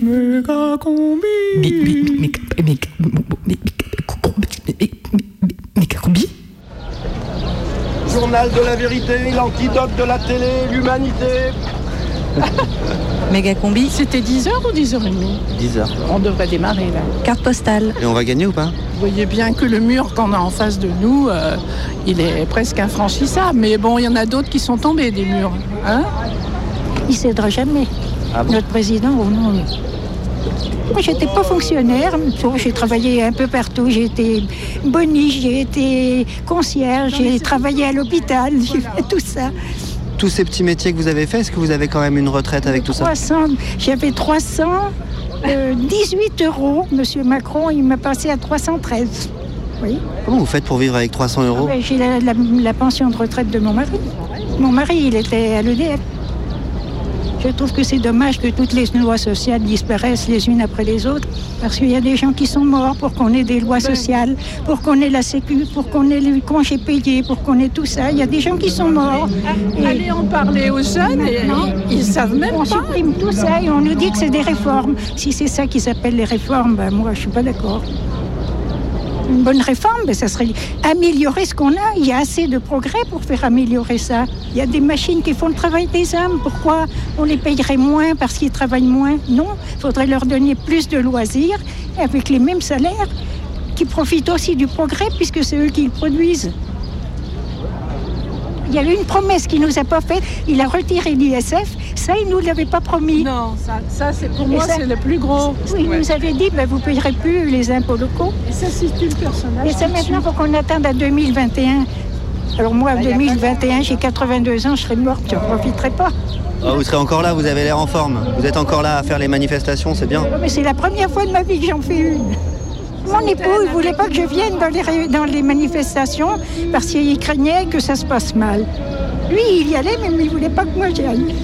Méga combi. Méga combi Journal de la vérité, l'antidote de la télé, l'humanité. Méga combi. C'était 10h ou 10h30 10h. On devrait démarrer là. Carte postale. Et on va gagner ou pas Vous voyez bien que le mur qu'on a en face de nous, euh, il est presque infranchissable. Mais bon, il y en a d'autres qui sont tombés des murs. Hein Il cédera jamais. Ah bon Notre président, oh non. Moi, j'étais pas fonctionnaire. J'ai travaillé un peu partout. J'ai été boniche, j'ai été concierge, j'ai travaillé à l'hôpital, j'ai fait tout ça. Tous ces petits métiers que vous avez fait, est-ce que vous avez quand même une retraite avec tout ça 300, j'avais 318 euros. Monsieur Macron, il m'a passé à 313. Oui. Comment vous faites pour vivre avec 300 euros Ouais, J'ai la, la- la pension de retraite de mon mari. Mon mari, il était à l'EDF. Je trouve que c'est dommage que toutes les lois sociales disparaissent les unes après les autres, parce qu'il y a des gens qui sont morts pour qu'on ait des lois sociales, pour qu'on ait la sécu, pour qu'on ait les congés payés, pour qu'on ait tout ça. Il y a des gens qui sont morts. Et Allez en parler aux jeunes et maintenant, ils, ils savent même on pas. supprime tout ça et on nous dit que c'est des réformes. Si c'est ça qui s'appelle les réformes, ben moi je suis pas d'accord. Une bonne réforme, ça serait améliorer ce qu'on a. Il y a assez de progrès pour faire améliorer ça. Il y a des machines qui font le travail des hommes. Pourquoi on les payerait moins parce qu'ils travaillent moins? Non, il faudrait leur donner plus de loisirs avec les mêmes salaires qui profitent aussi du progrès puisque c'est eux qui le produisent. Il y a eu une promesse qu'il nous a pas faite. Il a retiré l'ISF. Ça, il nous l'avait pas promis. Non, ça, ça c'est pour Et moi ça- c'est le plus gros. Oui, il Ouais. nous avait dit, ben, vous ne payerez plus les impôts locaux. Et ça situe le personnage. Et ça, maintenant, il faut qu'on attende à 2021. Alors moi, en 2021, j'ai 82 ans, je serai morte, je ne profiterai pas. Ah, Vous serez encore là, vous avez l'air en forme. Vous êtes encore là à faire les manifestations, c'est bien. Mais c'est la première fois de ma vie que j'en fais une. Mon époux, il ne voulait pas que je vienne dans les, dans les manifestations parce qu'il craignait que ça se passe mal. Lui, il y allait, mais il ne voulait pas que moi j'y aille.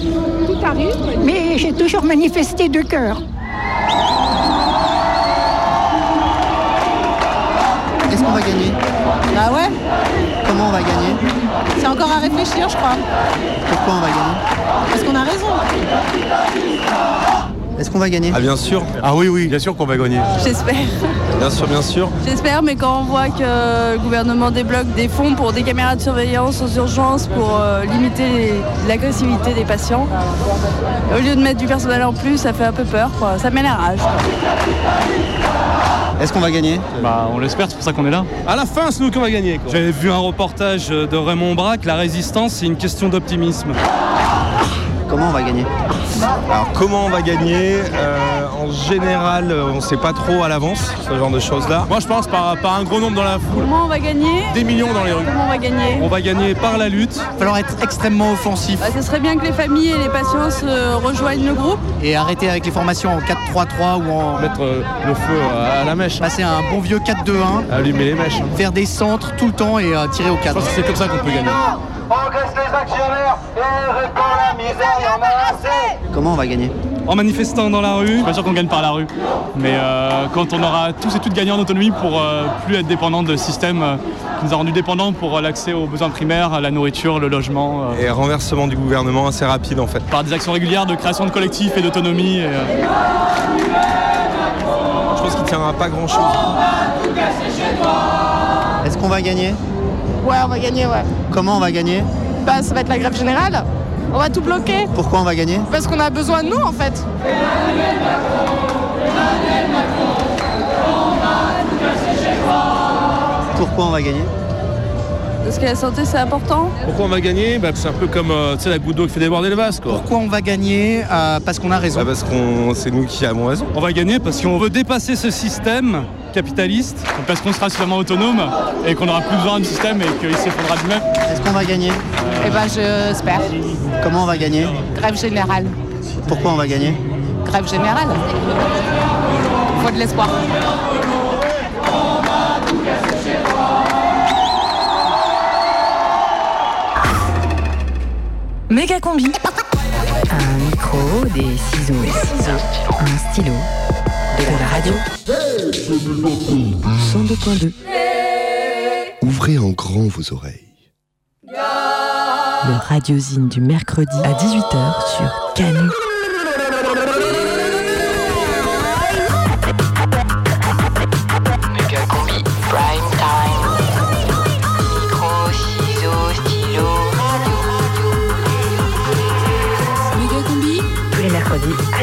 Tout arrive. Mais j'ai toujours manifesté de cœur. Est-ce qu'on va gagner? Ah ouais Comment on va gagner? C'est encore à réfléchir, je crois. Pourquoi on va gagner? Parce qu'on a raison. Est-ce qu'on va gagner Ah bien sûr, Ah oui, oui, bien sûr qu'on va gagner. J'espère. bien sûr, bien sûr. J'espère, mais quand on voit que le gouvernement débloque des fonds pour des caméras de surveillance aux urgences pour euh, limiter l'agressivité des patients, au lieu de mettre du personnel en plus, ça fait un peu peur. Quoi. Ça met la rage. Est-ce qu'on va gagner Bah, on l'espère, c'est pour ça qu'on est là. À la fin, c'est nous qu'on va gagner. J'avais vu un reportage de Raymond Braque, la résistance, c'est une question d'optimisme. Comment on va gagner Alors comment on va gagner Euh, En général, euh, on ne sait pas trop à l'avance ce genre de choses-là. Moi, je pense par, par un gros nombre dans la foule. Comment on va gagner Des millions dans les rues. Comment on va gagner On va gagner par la lutte. Il va falloir être extrêmement offensif Bah, Ce serait bien que les familles et les patients se rejoignent le groupe. et arrêter avec les formations en 4-3-3 ou en Mettre euh, le feu à la mèche, passer un bon vieux 4-2-1, allumer les mèches. faire des centres tout le temps et euh, tirer au Je 4. pense que c'est comme ça qu'on peut gagner. Engraisse les actionnaires et répand la misère, il y en a assez Comment on va gagner? En manifestant dans la rue, je suis pas sûr qu'on gagne par la rue. Mais euh, quand on aura tous et toutes gagné en autonomie pour euh, plus être dépendant de systèmes euh, qui nous a rendus dépendants pour euh, l'accès aux besoins primaires, à la nourriture, le logement, euh, Et renversement du gouvernement assez rapide en fait. par des actions régulières de création de collectifs et d'autonomie. euh, Je pense qu'il tiendra pas grand-chose. Est-ce qu'on va gagner? Ouais, on va gagner, ouais. Comment on va gagner? Bah, ça va être la grève générale. On va tout bloquer Pourquoi on va gagner? Parce qu'on a besoin de nous en fait. Pourquoi on va gagner? Parce que la santé c'est important. Pourquoi on va gagner bah, C'est un peu comme euh, tu sais, la goutte d'eau qui fait déborder le vase. Quoi. Pourquoi on va gagner Euh, Parce qu'on a raison. Bah, parce qu'on c'est nous qui avons raison. On va gagner parce qu'on veut dépasser ce système capitaliste, parce qu'on sera suffisamment autonome et qu'on n'aura plus besoin du système et qu'il s'effondrera de lui-même. Est-ce qu'on va gagner Eh ben j'espère. Comment on va gagner Grève générale. Pourquoi on va gagner Grève générale. Faut de l'espoir. Méga combi. Un micro, des ciseaux, un stylo, de la radio. 102.2. Ouvrez en grand vos oreilles. Le radiosine du mercredi à 18h sur Canu.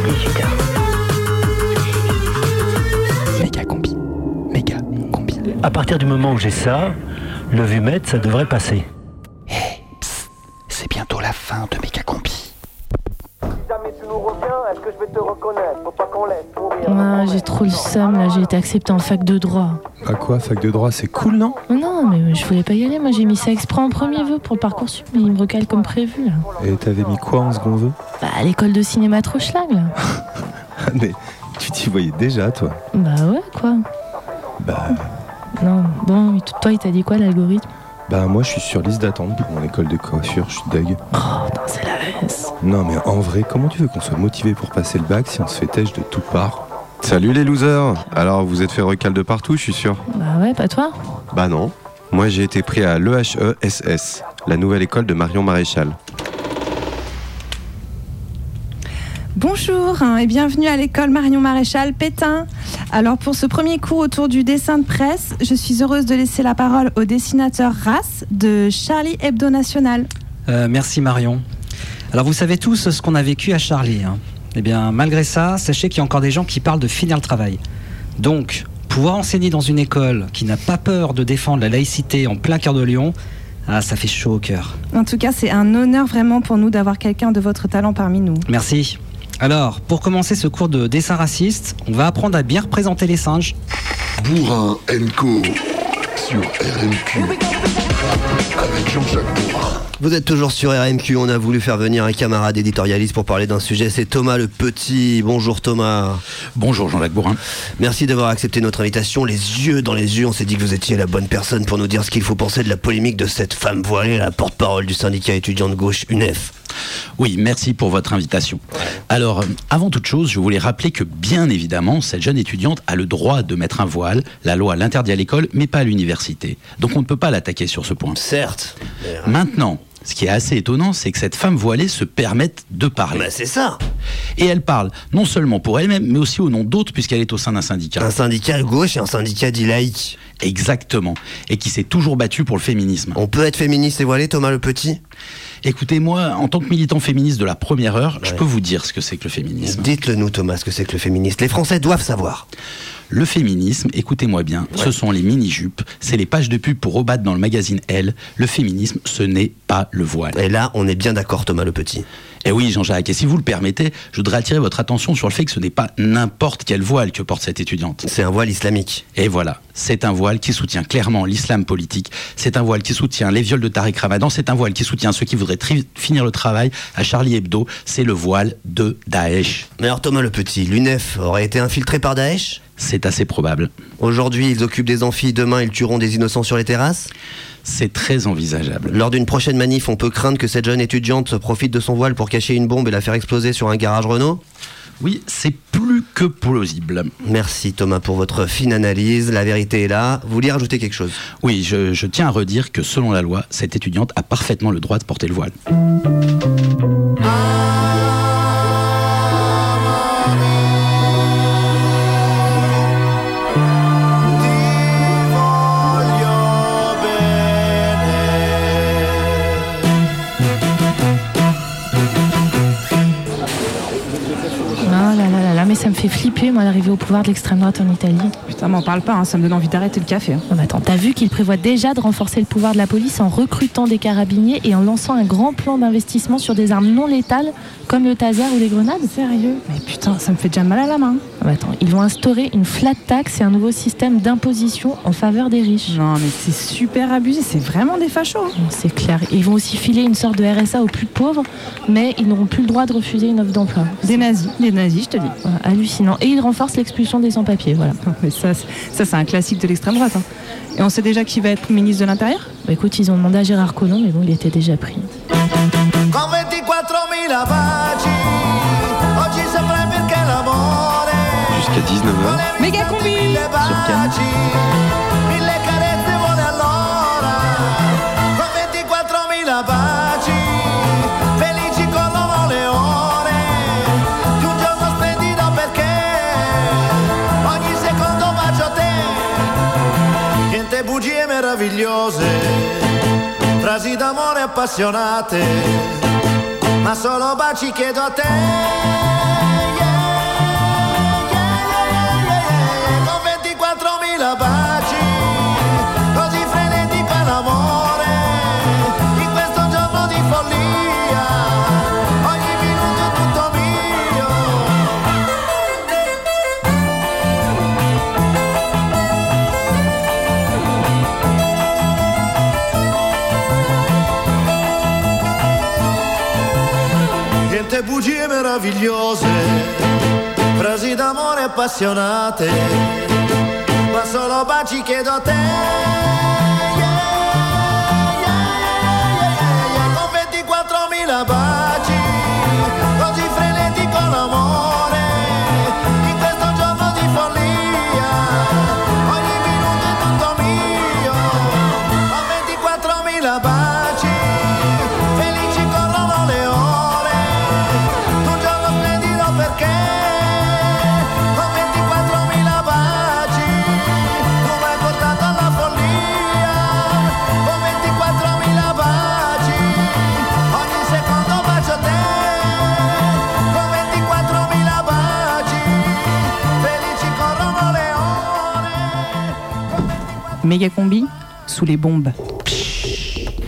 18h. Méga combi. Méga combi. À partir du moment où j'ai ça, le vumètre, ça devrait passer. C'est bientôt la fin de Méga que je vais te reconnaître Faut pas qu'on laisse mourir. Ah, j'ai trop le seum là, j'ai été acceptée en fac de droit. À quoi, fac de droit, c'est cool, non? Oh non, mais je voulais pas y aller, moi j'ai mis ça exprès en premier vœu pour le parcours sup, mais il me recale comme prévu là. Et t'avais mis quoi en second vœu? Bah, à l'école de cinéma trop schlag là. Mais tu t'y voyais déjà, toi? Bah ouais, quoi. Bah, Non, bon, toi il t'a dit quoi l'algorithme? Bah moi je suis sur liste d'attente pour mon école de coiffure, je suis deg. Oh, non, c'est la S. Non mais en vrai, comment tu veux qu'on soit motivé pour passer le bac si on se fait têche de toutes parts Salut les losers Alors vous êtes fait recal de partout, je suis sûr Bah ouais, pas toi Bah non. Moi j'ai été pris à l'EHESS, la nouvelle école de Marion Maréchal. Bonjour hein, et bienvenue à l'école Marion Maréchal Pétain. Alors pour ce premier cours autour du dessin de presse, je suis heureuse de laisser la parole au dessinateur Race de Charlie Hebdo National. Euh, merci Marion. Alors vous savez tous ce qu'on a vécu à Charlie. hein. Eh bien malgré ça, sachez qu'il y a encore des gens qui parlent de finir le travail. Donc, pouvoir enseigner dans une école qui n'a pas peur de défendre la laïcité en plein cœur de Lyon, ah, ça fait chaud au cœur. En tout cas, c'est un honneur vraiment pour nous d'avoir quelqu'un de votre talent parmi nous. Merci. Alors, pour commencer ce cours de dessin raciste, on va apprendre à bien représenter les singes. Bourrin Co. sur RMQ. Avec Jean-Jacques Bourrin. Vous êtes toujours sur RMQ, on a voulu faire venir un camarade éditorialiste pour parler d'un sujet, c'est Thomas le Petit. Bonjour Thomas. Bonjour Jean-Jacques Bourrin. Merci d'avoir accepté notre invitation. Les yeux dans les yeux, on s'est dit que vous étiez la bonne personne pour nous dire ce qu'il faut penser de la polémique de cette femme voilée, la porte-parole du syndicat étudiant de gauche UNEF. Oui, merci pour votre invitation. Alors, avant toute chose, je voulais rappeler que, bien évidemment, cette jeune étudiante a le droit de mettre un voile. La loi l'interdit à l'école, mais pas à l'université. Donc, on ne peut pas l'attaquer sur ce point. Certes. Maintenant, ce qui est assez étonnant, c'est que cette femme voilée se permette de parler. Bah, c'est ça. Et elle parle non seulement pour elle-même, mais aussi au nom d'autres, puisqu'elle est au sein d'un syndicat. Un syndicat gauche et un syndicat dit laïque. Exactement. Et qui s'est toujours battu pour le féminisme. On peut être féministe et voilé, Thomas le Petit? Écoutez, moi, en tant que militant féministe de la première heure, je peux vous dire ce que c'est que le féminisme. Dites-le nous, Thomas, ce que c'est que le féministe. Les Français doivent savoir. Le féminisme, écoutez-moi bien, ce sont les mini-jupes, c'est les pages de pub pour rebattre dans le magazine Elle. Le féminisme, ce n'est pas le voile. Et là, on est bien d'accord, Thomas le Petit. Eh oui, Jean-Jacques, et si vous le permettez, je voudrais attirer votre attention sur le fait que ce n'est pas n'importe quel voile que porte cette étudiante. C'est un voile islamique. Et voilà, c'est un voile qui soutient clairement l'islam politique, c'est un voile qui soutient les viols de Tariq Ramadan, c'est un voile qui soutient ceux qui voudraient finir le travail à Charlie Hebdo, c'est le voile de Daesh. Mais alors, Thomas le Petit, l'UNEF aurait été infiltré par Daesh? C'est assez probable. Aujourd'hui, ils occupent des amphis, demain, ils tueront des innocents sur les terrasses? C'est très envisageable. Lors d'une prochaine manif, on peut craindre que cette jeune étudiante se profite de son voile pour cacher une bombe et la faire exploser sur un garage Renault Oui, c'est plus que plausible. Merci Thomas pour votre fine analyse. La vérité est là. Vous vouliez rajouter quelque chose? Oui, je, je tiens à redire que selon la loi, cette étudiante a parfaitement le droit de porter le voile. Ah mais ça me fait flipper, moi, d'arriver au pouvoir de l'extrême droite en Italie. Putain, m'en parle pas, hein, ça me donne envie d'arrêter le café. hein. Mais attends, t'as vu qu'il prévoit déjà de renforcer le pouvoir de la police en recrutant des carabiniers et en lançant un grand plan d'investissement sur des armes non létales comme le taser ou les grenades? Sérieux? Mais putain, ça me fait déjà mal à la main. Bah attends, ils vont instaurer une flat tax et un nouveau système d'imposition en faveur des riches. Non, mais c'est super abusé, c'est vraiment des fachos. hein. C'est clair. Ils vont aussi filer une sorte de RSA aux plus pauvres, mais ils n'auront plus le droit de refuser une offre d'emploi. Des nazis, des nazis, je te dis. Hallucinant. Et ils renforcent l'expulsion des sans-papiers. Voilà. Mais ça, c'est- ça c'est un classique de l'extrême droite. hein. Et on sait déjà qui va être ministre de l'Intérieur? Bah écoute, ils ont demandé à Gérard Collomb, mais bon, il était déjà pris. Con 24.000 baci, oggi saprai perché l'amore. Jusqu'à 19h. Méga combi mille cose, frasi d'amore appassionate, ma solo baci chiedo a te. Yeah, yeah, yeah, Con 24.000 baci. Meravigliose, frasi d'amore appassionate, ma solo baci chiedo a te. Méga combi sous les bombes.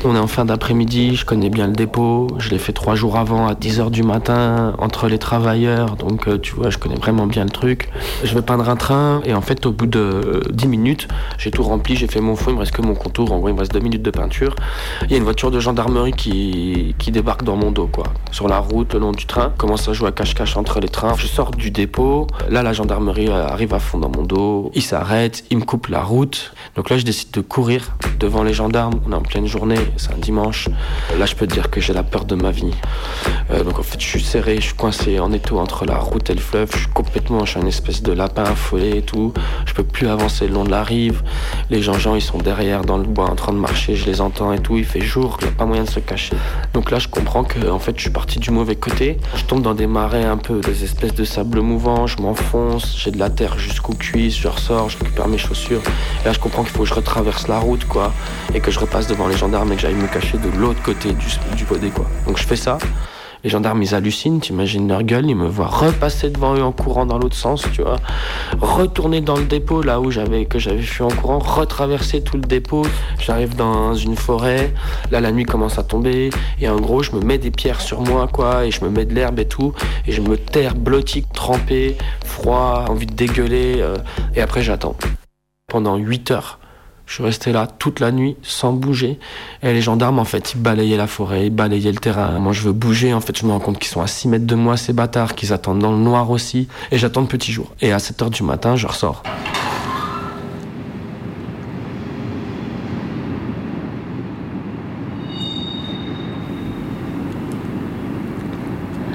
On est en fin d'après-midi, je connais bien le dépôt, je l'ai fait trois jours avant à 10h du matin entre les travailleurs, donc euh, tu vois, je connais vraiment bien le truc. Je vais peindre un train et en fait au bout de euh, 10 minutes, j'ai tout rempli, j'ai fait mon fond, il me reste que mon contour, en gros il me reste 2 minutes de peinture. Il y a une voiture de gendarmerie qui, qui débarque dans mon dos quoi, sur la route le long du train, commence à jouer à cache-cache entre les trains? Je sors du dépôt, là la gendarmerie euh, arrive à fond dans mon dos, il s'arrête, il me coupe la route. Donc là je décide de courir devant les gendarmes, on est en pleine journée, c'est un dimanche. Là, je peux te dire que j'ai la peur de ma vie. Euh, donc en fait, je suis serré, je suis coincé en étau entre la route et le fleuve. Je suis complètement, je suis un espèce de lapin affolé et tout. Je peux plus avancer le long de la rive. Les gens, ils sont derrière dans le bois en train de marcher. Je les entends et tout. Il fait jour, il n'y a pas moyen de se cacher. Donc là, je comprends que en fait, je suis parti du mauvais côté. Je tombe dans des marais un peu, des espèces de sable mouvant. Je m'enfonce, j'ai de la terre jusqu'aux cuisses. Je ressors, je récupère mes chaussures. Et là, je comprends qu'il faut que je retraverse la route, quoi, et que je repasse devant les gendarmes et que j'aille me cacher de l'autre côté du, du podé, quoi. Donc je fais ça. Les gendarmes, ils hallucinent, t'imagines leur gueule, ils me voient repasser devant eux en courant dans l'autre sens, tu vois. Retourner dans le dépôt, là où j'avais, que j'avais fui en courant, retraverser tout le dépôt. J'arrive dans une forêt, là la nuit commence à tomber, et en gros, je me mets des pierres sur moi, quoi, et je me mets de l'herbe et tout, et je me terre blotti, trempé, froid, envie de dégueuler, euh, et après j'attends. Pendant 8 heures. Je suis resté là toute la nuit sans bouger. Et les gendarmes, en fait, ils balayaient la forêt, ils balayaient le terrain. Moi, je veux bouger. En fait, je me rends compte qu'ils sont à 6 mètres de moi, ces bâtards, qu'ils attendent dans le noir aussi. Et j'attends le petit jour. Et à 7 heures du matin, je ressors.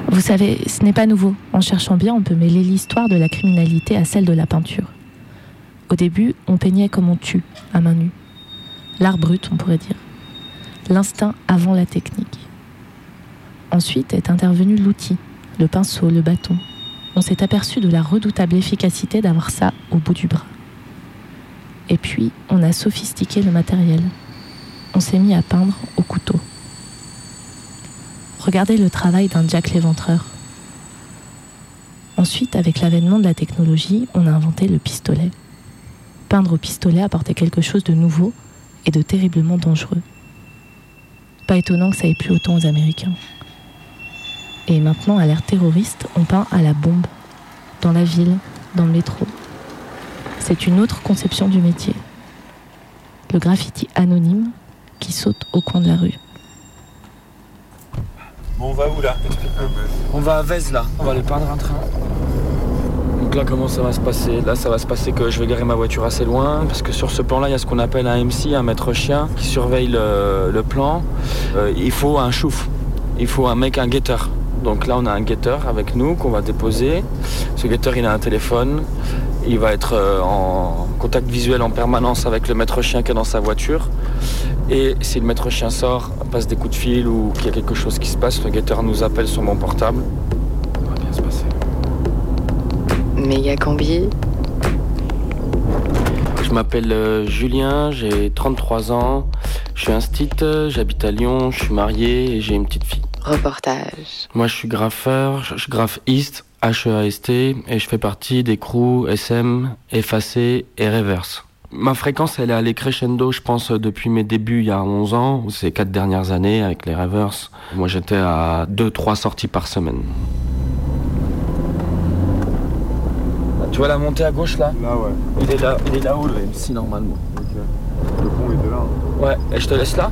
Vous savez, ce n'est pas nouveau. En cherchant bien, on peut mêler l'histoire de la criminalité à celle de la peinture. Au début, on peignait comme on tue, à main nue. L'art brut, on pourrait dire. L'instinct avant la technique. Ensuite est intervenu l'outil, le pinceau, le bâton. On s'est aperçu de la redoutable efficacité d'avoir ça au bout du bras. Et puis, on a sophistiqué le matériel. On s'est mis à peindre au couteau. Regardez le travail d'un Jack l'éventreur. Ensuite, avec l'avènement de la technologie, on a inventé le pistolet. Peindre au pistolet apportait quelque chose de nouveau et de terriblement dangereux. Pas étonnant que ça ait plu autant aux Américains. Et maintenant, à l'ère terroriste, on peint à la bombe, dans la ville, dans le métro. C'est une autre conception du métier. Le graffiti anonyme qui saute au coin de la rue. Bon, on va où là? On va à Vez là, on va aller peindre un train. Donc là comment ça va se passer? Là ça va se passer que je vais garer ma voiture assez loin parce que sur ce plan là il y a ce qu'on appelle un MC, un maître chien qui surveille le, le plan. Euh, il faut un chouf, il faut un mec, un guetteur. Donc là on a un guetteur avec nous qu'on va déposer. Ce guetteur il a un téléphone, il va être euh, en contact visuel en permanence avec le maître chien qui est dans sa voiture. Et si le maître chien sort, passe des coups de fil ou qu'il y a quelque chose qui se passe, le guetteur nous appelle sur mon portable. Méga combi. Je m'appelle euh, Julien, j'ai 33 ans, je suis un stit, j'habite à Lyon, je suis marié et j'ai une petite fille. Reportage. Moi je suis graffeur, je je graffe East, H-E-A-S-T, et je fais partie des crews SM, Effacé et Reverse. Ma fréquence, elle est allée crescendo, je pense, depuis mes débuts il y a 11 ans, ou ces 4 dernières années avec les Reverse. Moi j'étais à 2-3 sorties par semaine. Tu vois la montée à gauche là Là, ouais. Il est là, il est là-haut le MC normalement. Le pont est de là. Ouais, et je te laisse là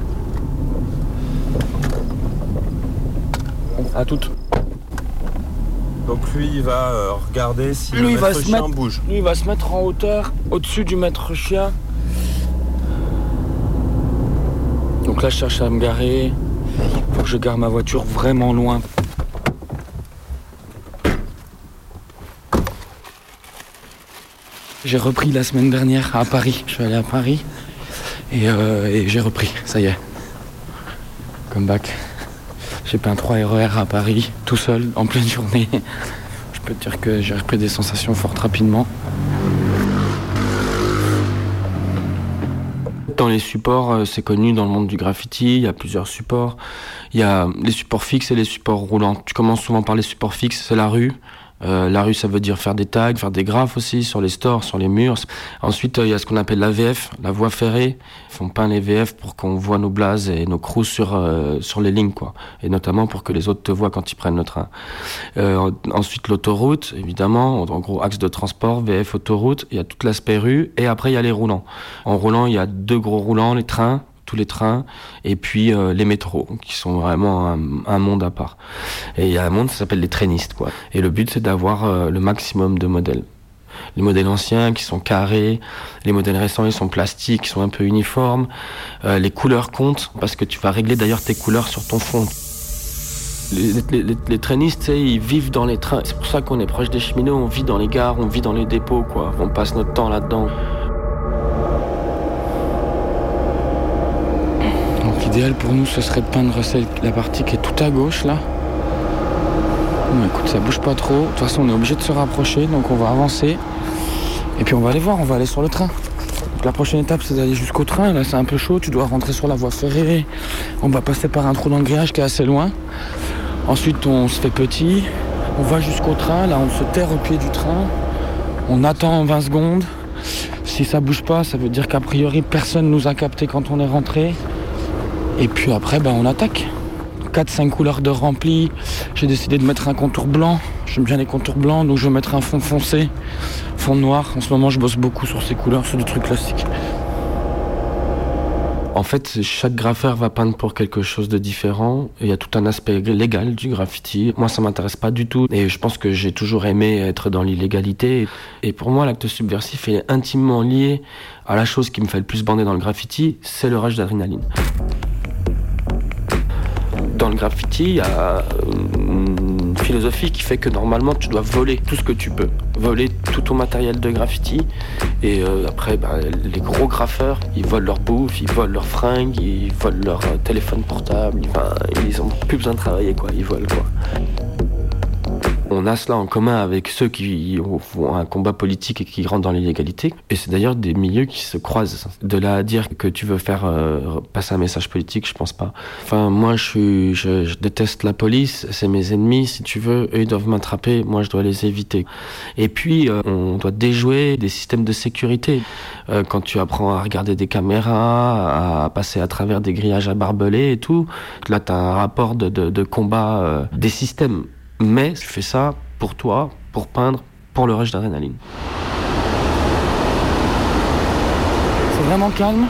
À toutes. Donc lui, il va euh, regarder si Lui, le va se chien mettre- bouge. Lui, il va se mettre en hauteur, au-dessus du maître chien. Donc là, je cherche à me garer. Faut que je gare ma voiture vraiment loin. J'ai repris la semaine dernière à Paris. Je suis allé à Paris et, euh, j'ai repris. Ça y est. Come back. J'ai peint 3 RER à Paris, tout seul, en pleine journée. Je peux te dire que j'ai repris des sensations fortes rapidement. Dans les supports, euh, c'est connu dans le monde du graffiti, il y a plusieurs supports. Il y a les supports fixes et les supports roulants. Tu commences souvent par les supports fixes, c'est la rue. Euh, la rue, ça veut dire faire des tags, faire des graphes aussi sur les stores, sur les murs. Ensuite, euh, il y a ce qu'on appelle la VF, la voie ferrée. Font peindre les VF pour qu'on voit nos blazes et nos crews sur, euh, sur les lignes, quoi. Et notamment pour que les autres te voient quand ils prennent le train. Euh, ensuite, l'autoroute, évidemment. En gros, axe de transport, VF, autoroute. Il y a tout l'aspect rue. Et après, il y a les roulants. En roulant, il y a deux gros roulants, les trains tous les trains, et puis euh, les métros, qui sont vraiment un, monde à part. Et il y a un monde, ça s'appelle les trainistes, quoi. Et le but, c'est d'avoir euh, le maximum de modèles. Les modèles anciens qui sont carrés, les modèles récents ils sont plastiques, ils sont un peu uniformes. Euh, les couleurs comptent parce que tu vas régler d'ailleurs tes couleurs sur ton fond. Les, les, les, les trainistes, ils vivent dans les trains. C'est pour ça qu'on est proche des cheminots, on vit dans les gares, on vit dans les dépôts, quoi. On passe notre temps là-dedans. Donc l'idéal pour nous, ce serait de peindre la partie qui est tout à gauche là. Bon, écoute, ça bouge pas trop. De toute façon, on est obligé de se rapprocher, donc on va avancer. Et puis on va aller voir, on va aller sur le train. Donc, la prochaine étape, c'est d'aller jusqu'au train. Là, c'est un peu chaud. Tu dois rentrer sur la voie ferrée. On va passer par un trou dans le grillage qui est assez loin. Ensuite, on se fait petit. On va jusqu'au train. Là, on se terre au pied du train. On attend 20 secondes. Si ça bouge pas, ça veut dire qu'a priori, personne nous a capté quand on est rentré. Et puis après, ben, on attaque. 4-5 couleurs de rempli. J'ai décidé de mettre un contour blanc. J'aime bien les contours blancs, donc je vais mettre un fond foncé, fond noir. En ce moment, je bosse beaucoup sur ces couleurs, sur des trucs classiques. En fait, chaque graffeur va peindre pour quelque chose de différent. Il y a tout un aspect légal du graffiti. Moi, ça m'intéresse pas du tout. Et je pense que j'ai toujours aimé être dans l'illégalité. Et pour moi, l'acte subversif est intimement lié à la chose qui me fait le plus bander dans le graffiti, c'est le rush d'adrénaline. Dans le graffiti, il y a une philosophie qui fait que normalement tu dois voler tout ce que tu peux, voler tout ton matériel de graffiti. Et euh, après, bah, les gros graffeurs, ils volent leur bouffe, ils volent leurs fringues, ils volent leur euh, téléphone portable. Ils ont plus besoin de travailler, quoi. Ils volent, quoi. On a cela en commun avec ceux qui ont un combat politique et qui rentrent dans l'illégalité. Et c'est d'ailleurs des milieux qui se croisent. De là à dire que tu veux faire euh, passer un message politique, je pense pas. Enfin, moi, je, suis, je, déteste la police, c'est mes ennemis, si tu veux. Eux, ils doivent m'attraper, moi, je dois les éviter. Et puis, euh, on doit déjouer des systèmes de sécurité. Euh, quand tu apprends à regarder des caméras, à passer à travers des grillages à barbelés et tout, là, tu as un rapport de, de, combat des systèmes. Mais tu fais ça pour toi, pour peindre, pour le rush d'adrénaline. C'est vraiment calme.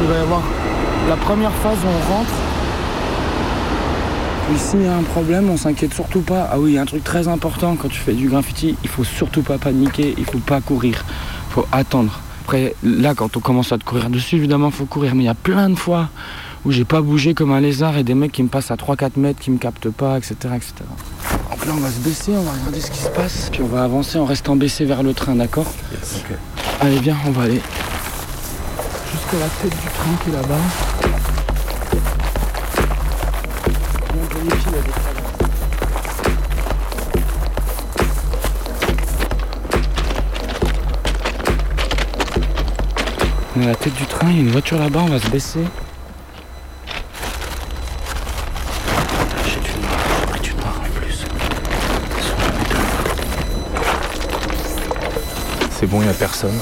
Il va y avoir la première phase où on rentre. Puis s'il y a un problème, on s'inquiète surtout pas. Ah oui, il y a un truc très important quand tu fais du graffiti, il faut surtout pas paniquer, il faut pas courir, il faut attendre. Après, là, quand on commence à te courir dessus, évidemment, il faut courir. Mais il y a plein de fois où j'ai pas bougé comme un lézard et des mecs qui me passent à 3-4 mètres, qui me captent pas, etc., etc. Donc là, on va se baisser, on va regarder ce qui se passe, puis on va avancer en restant baissé vers le train, d'accord Allez, viens, on va aller jusqu'à la tête du train qui est là-bas. On est à la tête du train, il y a une voiture là-bas, on va se baisser. Bon, il n'y a personne.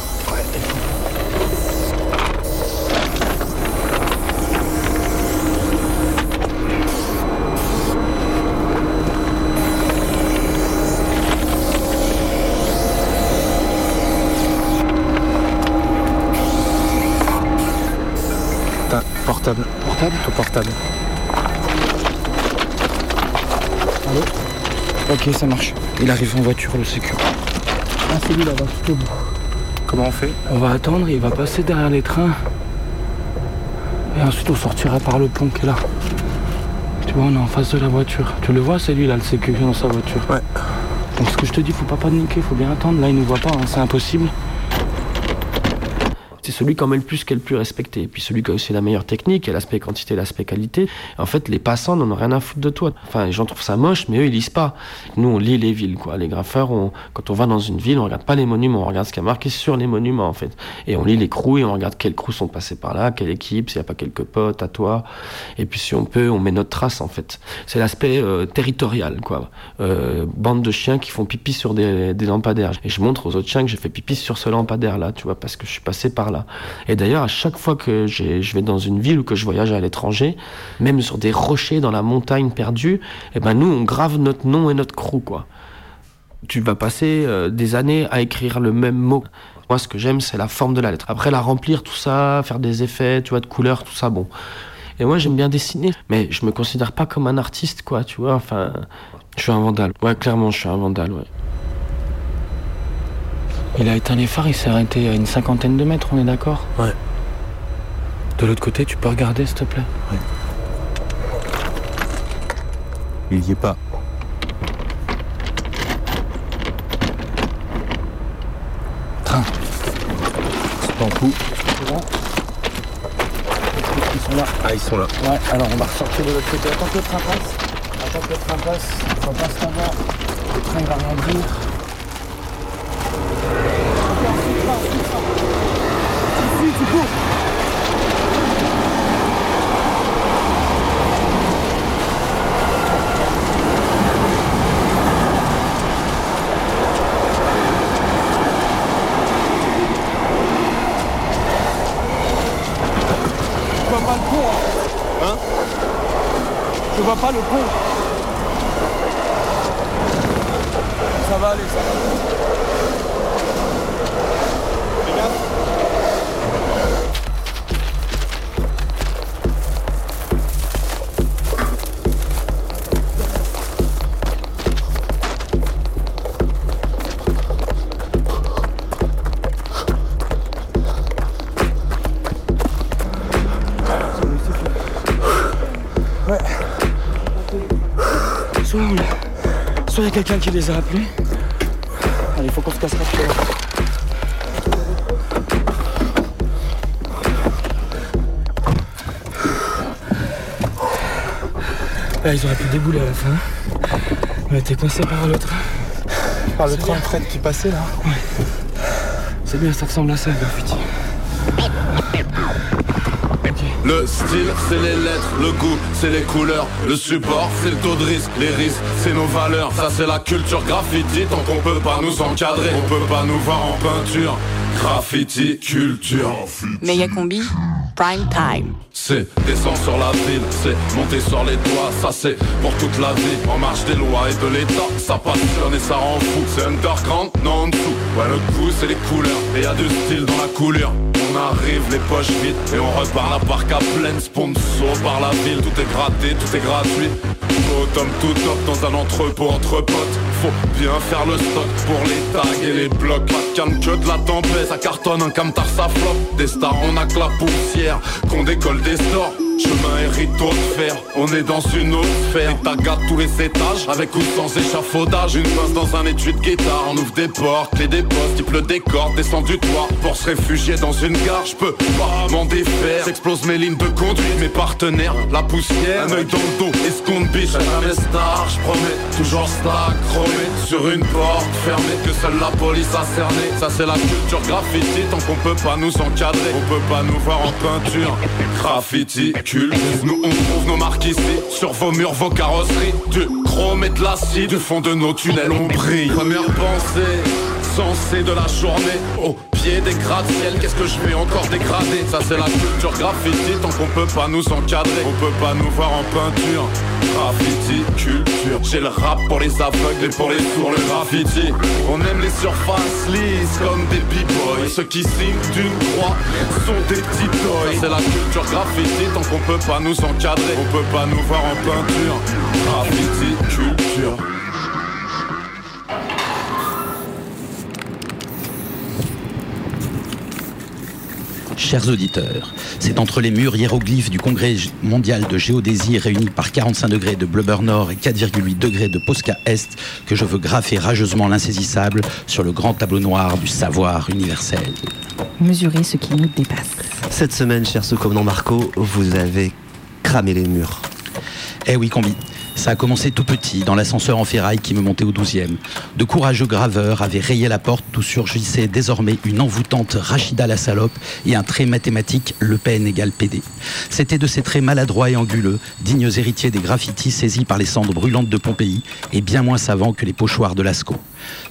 T'as portable. Portable Ton portable. Allô Ok, ça marche. Il arrive en voiture, le sécu. Ah, c'est lui là-bas, tout au bout. Comment on fait? On va attendre, il va passer derrière les trains. Et ensuite, on sortira par le pont qui est là. Tu vois, on est en face de la voiture. Tu le vois, c'est lui là, le sécu dans sa voiture? Ouais. Donc, ce que je te dis, faut pas paniquer, faut bien attendre. Là, il nous voit pas, hein, c'est impossible. Celui qui met le plus qui est le plus respecté. Et puis celui qui a aussi la meilleure technique, et l'aspect quantité, l'aspect qualité. En fait, les passants n'en ont rien à foutre de toi. Enfin, les gens trouvent ça moche, mais eux, ils lisent pas. Nous, on lit les villes, quoi. Les graffeurs, quand on va dans une ville, on regarde pas les monuments, on regarde ce qui a marqué sur les monuments, en fait. Et on lit les crews et on regarde quels crews sont passés par là, quelle équipe, s'il y a pas quelques potes à toi. Et puis si on peut, on met notre trace, en fait. C'est l'aspect euh, territorial, quoi. Euh, bande de chiens qui font pipi sur des, des lampadaires. Et je montre aux autres chiens que j'ai fait pipi sur ce lampadaire-là, tu vois, parce que je suis passé par là. Et d'ailleurs, à chaque fois que je vais dans une ville ou que je voyage à l'étranger, même sur des rochers dans la montagne perdue, eh ben nous, on grave notre nom et notre crew, quoi. Tu vas passer euh, des années à écrire le même mot. Moi, ce que j'aime, c'est la forme de la lettre. Après, la remplir, tout ça, faire des effets, tu vois, de couleurs, tout ça, bon. Et moi, j'aime bien dessiner, mais je me considère pas comme un artiste, quoi, tu vois. Enfin, je suis un vandale. Ouais, clairement, je suis un vandale, ouais. Il a éteint les phares, il s'est arrêté à une cinquantaine de mètres, on est d'accord Ouais. De l'autre côté, tu peux regarder, s'il te plaît Il y est pas. Train. Tampou. Ils sont là. Ah, ils sont là. Ouais, alors on va ressortir de l'autre côté. Attends que le train passe. Attends que le train passe. Faut pas se savoir. Le train va rien tu cours. Je vois pas le pont. Hein Je vois pas le pont. Ça va aller, ça va. Soit il y a quelqu'un qui les a appelés. Allez, faut qu'on se casse la tête. Là, ils auraient pu débouler à la fin. On a été coincés par le train. Par le train de fret qui passait là Ouais. C'est bien, ça ressemble à ça, graffiti. Le style, c'est les lettres, le goût, c'est les couleurs, le support, c'est le taux de risque, les risques, c'est nos valeurs. Ça, c'est la culture graffiti, tant qu'on peut pas nous encadrer, on peut pas nous voir en peinture. Graffiti, culture. Méga combi, prime time. C'est descendre sur la ville, c'est monter sur les toits, ça c'est pour toute la vie, en marche des lois et de l'état, ça passionne et ça rend fou, c'est underground, non en dessous, ouais le coup c'est les couleurs, et y a du style dans la coulure, on arrive les poches vides, et on repart la barque à pleine, sponsor. Par la ville, tout est gratté, tout est gratuit, au tout top dans un entrepôt entre potes, faut bien faire le stock pour les tags et les blocs, pas de calme que de la tempête, ça cartonne un camtar ça floppe, des stars on a que la poussière, qu'on décolle des stores. Chemin et de fer, on est dans une autre sphère. T'agates tous les étages, avec ou sans échafaudage. Une pince dans un étui de guitare, on ouvre des portes, clés des postes, type le décor, descend du toit. Pour se réfugier dans une gare, je peux pas m'en défaire. S'explose mes lignes de conduite, mes partenaires, la poussière, un œil dans le dos, escompte biche. Jamais star, je promets, toujours stack, chromé. Sur une porte fermée, que seule la police a cerné. Ça c'est la culture graffiti, tant qu'on peut pas nous encadrer. On peut pas nous voir en peinture. Graffiti, Nous on trouve nos marques ici, sur vos murs, vos carrosseries. Du chrome et de l'acide, du fond de nos tunnels on brille. Première pensée, sensée de la journée. Au des gratte-ciel, qu'est-ce que je vais encore dégrader? Ça c'est la culture graffiti, tant qu'on peut pas nous encadrer. On peut pas nous voir en peinture. Graffiti, culture. J'ai le rap pour les aveugles et pour les sourds, le graffiti. On aime les surfaces lisses comme des b-boys. Ceux qui signent d'une croix sont des petits toys. C'est la culture graffiti, tant qu'on peut pas nous encadrer. On peut pas nous voir en peinture. Graffiti, culture. Chers auditeurs, c'est entre les murs hiéroglyphes du Congrès mondial de géodésie réunis par 45 degrés de blubber nord et 4,8 degrés de Posca est que je veux graffer rageusement l'insaisissable sur le grand tableau noir du savoir universel. Mesurer ce qui nous dépasse. Cette semaine, cher sous-commandant Marco, vous avez cramé les murs. Eh oui, combi. Ça a commencé tout petit, dans l'ascenseur en ferraille qui me montait au 12e. De courageux graveurs avaient rayé la porte d'où surgissait désormais une envoûtante Rachida la salope et un trait mathématique Le Pen égale PD. C'était de ces traits maladroits et anguleux, dignes héritiers des graffitis saisis par les cendres brûlantes de Pompéi et bien moins savants que les pochoirs de Lascaux.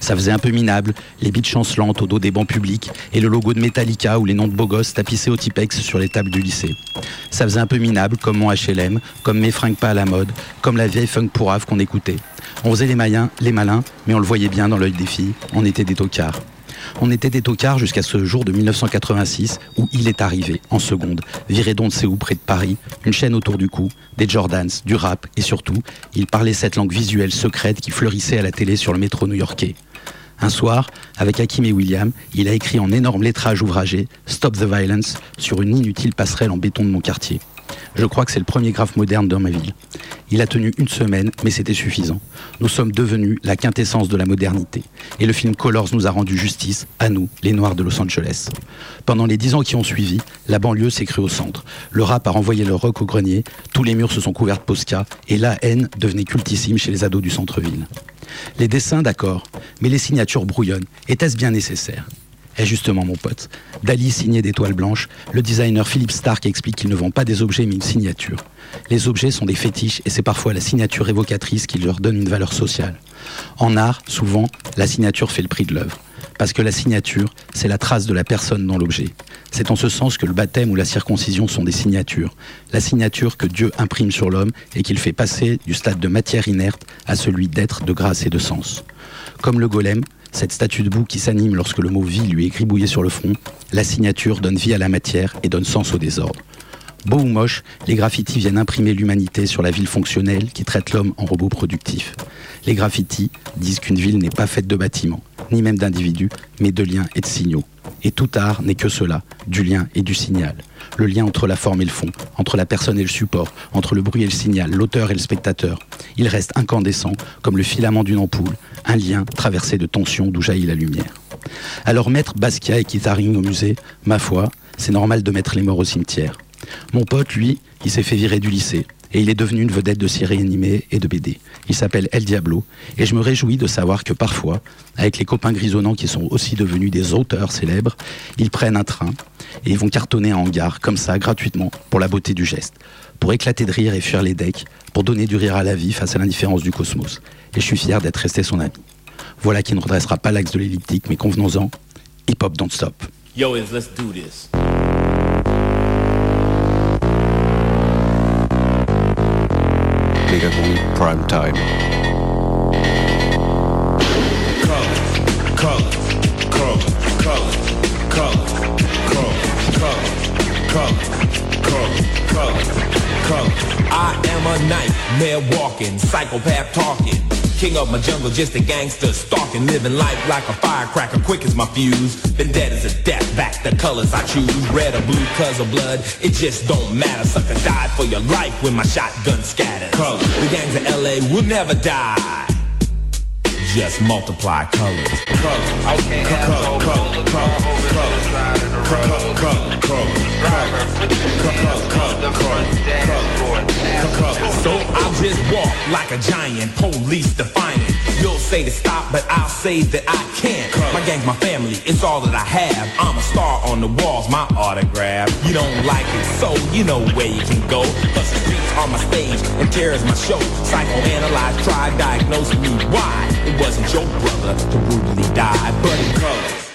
Ça faisait un peu minable, les bites chancelantes au dos des bancs publics et le logo de Metallica ou les noms de beaux gosses tapissés au Tipex sur les tables du lycée. Ça faisait un peu minable, comme mon HLM, comme mes fringues pas à la mode, comme la vieille funk pourrave qu'on écoutait. On faisait les, maillens, les malins, mais on le voyait bien dans l'œil des filles, on était des tocards. On était des tocards jusqu'à ce jour de 1986 où il est arrivé, en seconde, viré d'on sait où près de Paris, une chaîne autour du cou, des Jordans, du rap et surtout, il parlait cette langue visuelle secrète qui fleurissait à la télé sur le métro new-yorkais. Un soir, avec Hakim et William, il a écrit en énorme lettrage ouvragé Stop the Violence sur une inutile passerelle en béton de mon quartier. Je crois que c'est le premier graphe moderne dans ma ville. Il a tenu une semaine, mais c'était suffisant. Nous sommes devenus la quintessence de la modernité. Et le film Colors nous a rendu justice, à nous, les Noirs de Los Angeles. Pendant les dix ans qui ont suivi, la banlieue s'est crue au centre. Le rap a renvoyé le rock au grenier, tous les murs se sont couverts de Posca, et la haine devenait cultissime chez les ados du centre-ville. Les dessins, d'accord, mais les signatures brouillonnent. Était-ce bien nécessaire? Et justement, mon pote, Dali signé d'étoiles blanches, le designer Philippe Stark explique qu'il ne vend pas des objets mais une signature. Les objets sont des fétiches et c'est parfois la signature évocatrice qui leur donne une valeur sociale. En art, souvent, la signature fait le prix de l'œuvre. Parce que la signature, c'est la trace de la personne dans l'objet. C'est en ce sens que le baptême ou la circoncision sont des signatures. La signature que Dieu imprime sur l'homme et qu'il fait passer du stade de matière inerte à celui d'être, de grâce et de sens. Comme le golem, cette statue de boue qui s'anime lorsque le mot vie lui est gribouillé sur le front, la signature donne vie à la matière et donne sens au désordre. Beau ou moche, les graffitis viennent imprimer l'humanité sur la ville fonctionnelle qui traite l'homme en robot productif. Les graffitis disent qu'une ville n'est pas faite de bâtiments, ni même d'individus, mais de liens et de signaux. Et tout art n'est que cela, du lien et du signal. Le lien entre la forme et le fond, entre la personne et le support, entre le bruit et le signal, l'auteur et le spectateur. Il reste incandescent, comme le filament d'une ampoule, un lien traversé de tensions d'où jaillit la lumière. Alors mettre Basquiat et Kitharing au musée, ma foi, c'est normal de mettre les morts au cimetière. Mon pote, lui, il s'est fait virer du lycée. Et il est devenu une vedette de séries animées et de BD. Il s'appelle El Diablo. Et je me réjouis de savoir que parfois, avec les copains grisonnants qui sont aussi devenus des auteurs célèbres, ils prennent un train et ils vont cartonner un hangar, comme ça, gratuitement, pour la beauté du geste. Pour éclater de rire et fuir les decks, pour donner du rire à la vie face à l'indifférence du cosmos. Et je suis fier d'être resté son ami. Voilà qui ne redressera pas l'axe de l'elliptique, mais convenons-en, hip-hop don't stop. Yo, let's do this. Megaton Prime Time. I am a nightmare walking, psychopath talking. King of my jungle, just a gangster. Stalking, living life like a firecracker, quick as my fuse. Been dead as a death, back the colors I choose. Red or blue, cuz of blood, it just don't matter. Sucker died for your life when my shotgun scatters. Colors, the gangs of LA will never die. Just multiply colors. Colors, okay, colors, so I'll just walk like a giant, police defiant. You'll say to stop, but I'll say that I can't. My gang's my family, it's all that I have. I'm a star on the walls, my autograph. You don't like it, so you know where you can go. Plus the streets are my stage, and terror is my show. Psychoanalyze, try, diagnose me why. It wasn't your brother to brutally die, but in. Colors.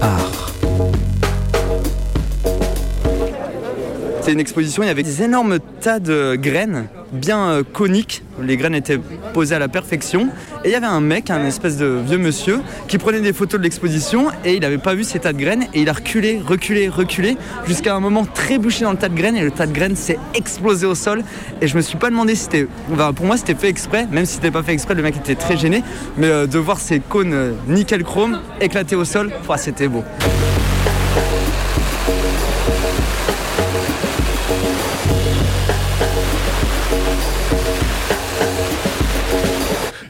Art. C'était une exposition, il y avait des énormes tas de graines, bien euh, coniques. Les graines étaient à la perfection. Et il y avait un mec, un espèce de vieux monsieur, qui prenait des photos de l'exposition et il n'avait pas vu ces tas de graines. Et il a reculé, reculé, reculé, jusqu'à un moment très bouché dans le tas de graines. Et le tas de graines s'est explosé au sol. Et je me suis pas demandé si c'était. enfin, pour moi, c'était fait exprès, même si c'était pas fait exprès, le mec était très gêné. Mais euh, de voir ces cônes euh, nickel chrome éclater au sol, c'était beau.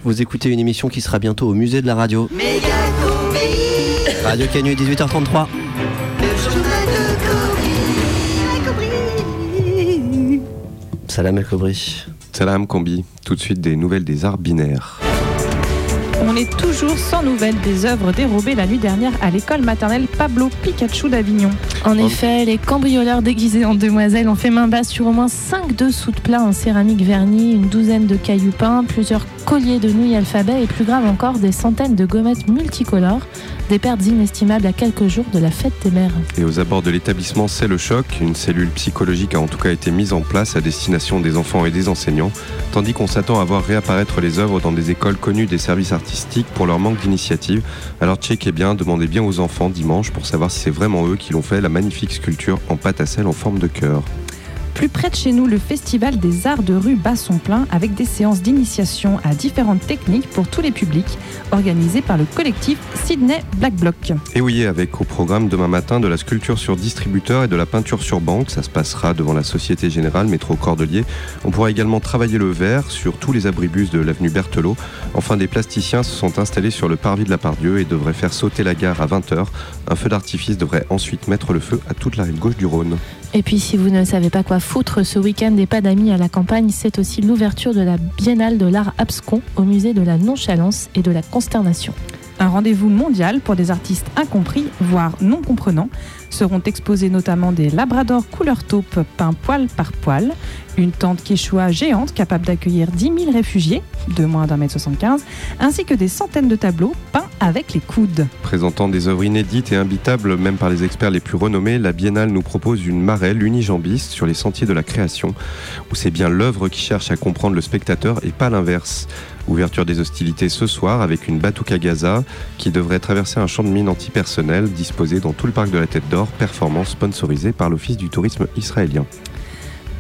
Vous écoutez une émission qui sera bientôt au musée de la radio. Radio Canu, 18h33. Salam El Kobri. Salam Combi. Tout de suite des nouvelles des arts binaires. On est toujours sans nouvelles des œuvres dérobées la nuit dernière à l'école maternelle Pablo Pikachu d'Avignon. En effet, les cambrioleurs déguisés en demoiselles ont fait main basse sur au moins 5 dessous de plats en céramique vernie, une douzaine de cailloux peints, plusieurs colliers de nouilles alphabet et plus grave encore des centaines de gommettes multicolores, des pertes inestimables à quelques jours de la fête des mères. Et aux abords de l'établissement C'est le choc, une cellule psychologique a en tout cas été mise en place à destination des enfants et des enseignants, tandis qu'on s'attend à voir réapparaître les œuvres dans des écoles connues des services artistiques pour leur manque d'initiative. Alors checkez bien, demandez bien aux enfants dimanche pour savoir si c'est vraiment eux qui l'ont fait, la magnifique sculpture en pâte à sel en forme de cœur. Plus près de chez nous, le Festival des Arts de rue Basson-Plein avec des séances d'initiation à différentes techniques pour tous les publics, organisées par le collectif Sydney Black Bloc. Et oui, avec au programme demain matin de la sculpture sur distributeur et de la peinture sur banque, ça se passera devant la Société Générale Métro Cordelier. On pourra également travailler le verre sur tous les abribus de l'avenue Berthelot. Enfin, des plasticiens se sont installés sur le parvis de la Pardieu et devraient faire sauter la gare à 20h. Un feu d'artifice devrait ensuite mettre le feu à toute la rive gauche du Rhône. Et puis si vous ne savez pas quoi foutre ce week-end des pas d'amis à la campagne, c'est aussi l'ouverture de la Biennale de l'art abscon au musée de la nonchalance et de la consternation. Un rendez-vous mondial pour des artistes incompris, voire non comprenants. Seront exposés notamment des labradors couleur taupe peints poil par poil, une tente quechua géante capable d'accueillir 10 000 réfugiés, de moins d'un mètre 75, ainsi que des centaines de tableaux peints avec les coudes. Présentant des œuvres inédites et imbitables, même par les experts les plus renommés, la Biennale nous propose une marelle unijambiste sur les sentiers de la création, où c'est bien l'œuvre qui cherche à comprendre le spectateur et pas l'inverse. Ouverture des hostilités ce soir avec une Batouka Gaza qui devrait traverser un champ de mine antipersonnel disposé dans tout le parc de la Tête d'Or, performance sponsorisée par l'Office du tourisme israélien.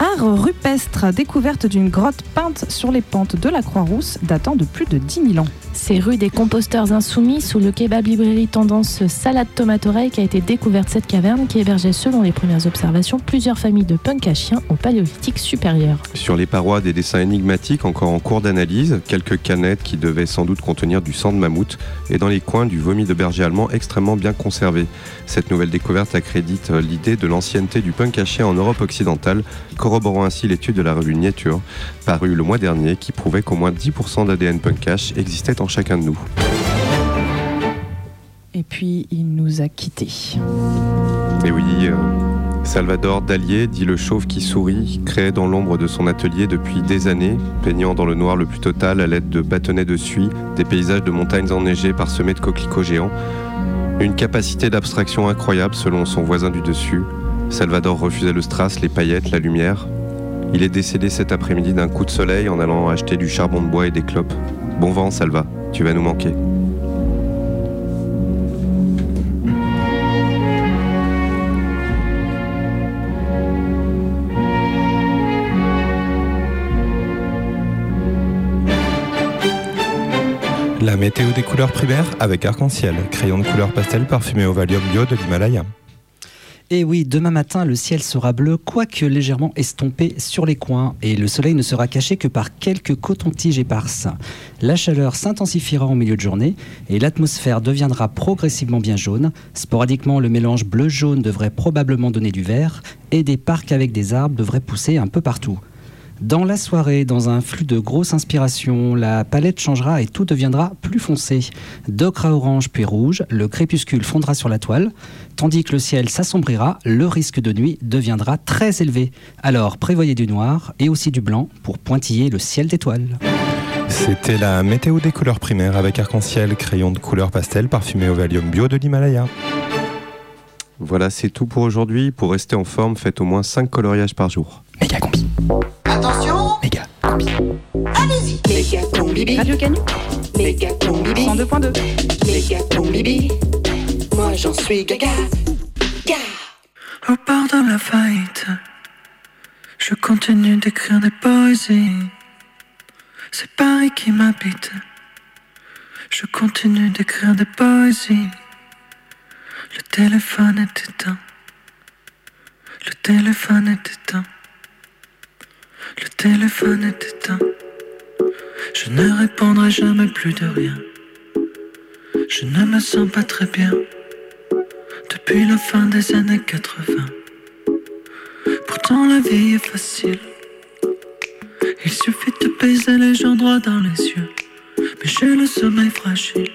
Art rupestre, découverte d'une grotte peinte sur les pentes de la Croix-Rousse datant de plus de 10 000 ans. C'est rue des composteurs insoumis, sous le kebab librairie tendance salade tomate oreille, qui a été découverte cette caverne qui hébergeait, selon les premières observations, plusieurs familles de punk à chiens au paléolithique supérieur. Sur les parois, des dessins énigmatiques encore en cours d'analyse, quelques canettes qui devaient sans doute contenir du sang de mammouth, et dans les coins du vomi de berger allemand extrêmement bien conservé. Cette nouvelle découverte accrédite euh, l'idée de l'ancienneté du punk à chien en Europe occidentale, corroborant ainsi l'étude de la revue Nature, parue le mois dernier, qui prouvait qu'au moins 10% d'ADN punk cash existait en chacun de nous. Et puis il nous a quittés. Et oui, euh, Salvador Dalier, dit le chauve qui sourit, créé dans l'ombre de son atelier depuis des années, peignant dans le noir le plus total à l'aide de bâtonnets de suie, des paysages de montagnes enneigées parsemés de coquelicots géants. Une capacité d'abstraction incroyable selon son voisin du dessus. Salvador refusait le strass, les paillettes, la lumière. Il est décédé cet après-midi d'un coup de soleil en allant acheter du charbon de bois et des clopes. Bon vent, Salva, tu vas nous manquer. La météo des couleurs primaires avec arc-en-ciel, crayon de couleur pastel parfumé au Valium bio de l'Himalaya. Et oui, demain matin, le ciel sera bleu, quoique légèrement estompé sur les coins, et le soleil ne sera caché que par quelques cotons-tiges éparses. La chaleur s'intensifiera en milieu de journée, et l'atmosphère deviendra progressivement bien jaune. Sporadiquement, le mélange bleu-jaune devrait probablement donner du vert, et des parcs avec des arbres devraient pousser un peu partout. Dans la soirée, dans un flux de grosse inspiration, la palette changera et tout deviendra plus foncé. D'ocre à orange puis rouge, le crépuscule fondra sur la toile, tandis que le ciel s'assombrira, le risque de nuit deviendra très élevé. Alors prévoyez du noir et aussi du blanc pour pointiller le ciel d'étoiles. C'était la météo des couleurs primaires avec arc-en-ciel, crayon de couleur pastel parfumé au Valium bio de l'Himalaya. Voilà, c'est tout pour aujourd'hui. Pour rester en forme, faites au moins 5 coloriages par jour. Méga combi. Attention Méga Allez-y Méga combi Radio Canu Méga combi 102.2 Méga combi Moi j'en suis gaga Au bord de la faillite, je continue d'écrire des poésies. C'est Paris qui m'habite. Je continue d'écrire des poésies. Le téléphone est éteint. Le téléphone est éteint. Le téléphone est éteint. Je ne répondrai jamais plus de rien. Je ne me sens pas très bien depuis la fin des années 80. Pourtant la vie est facile. Il suffit de baiser les gens droit dans les yeux. Mais j'ai le sommeil fragile.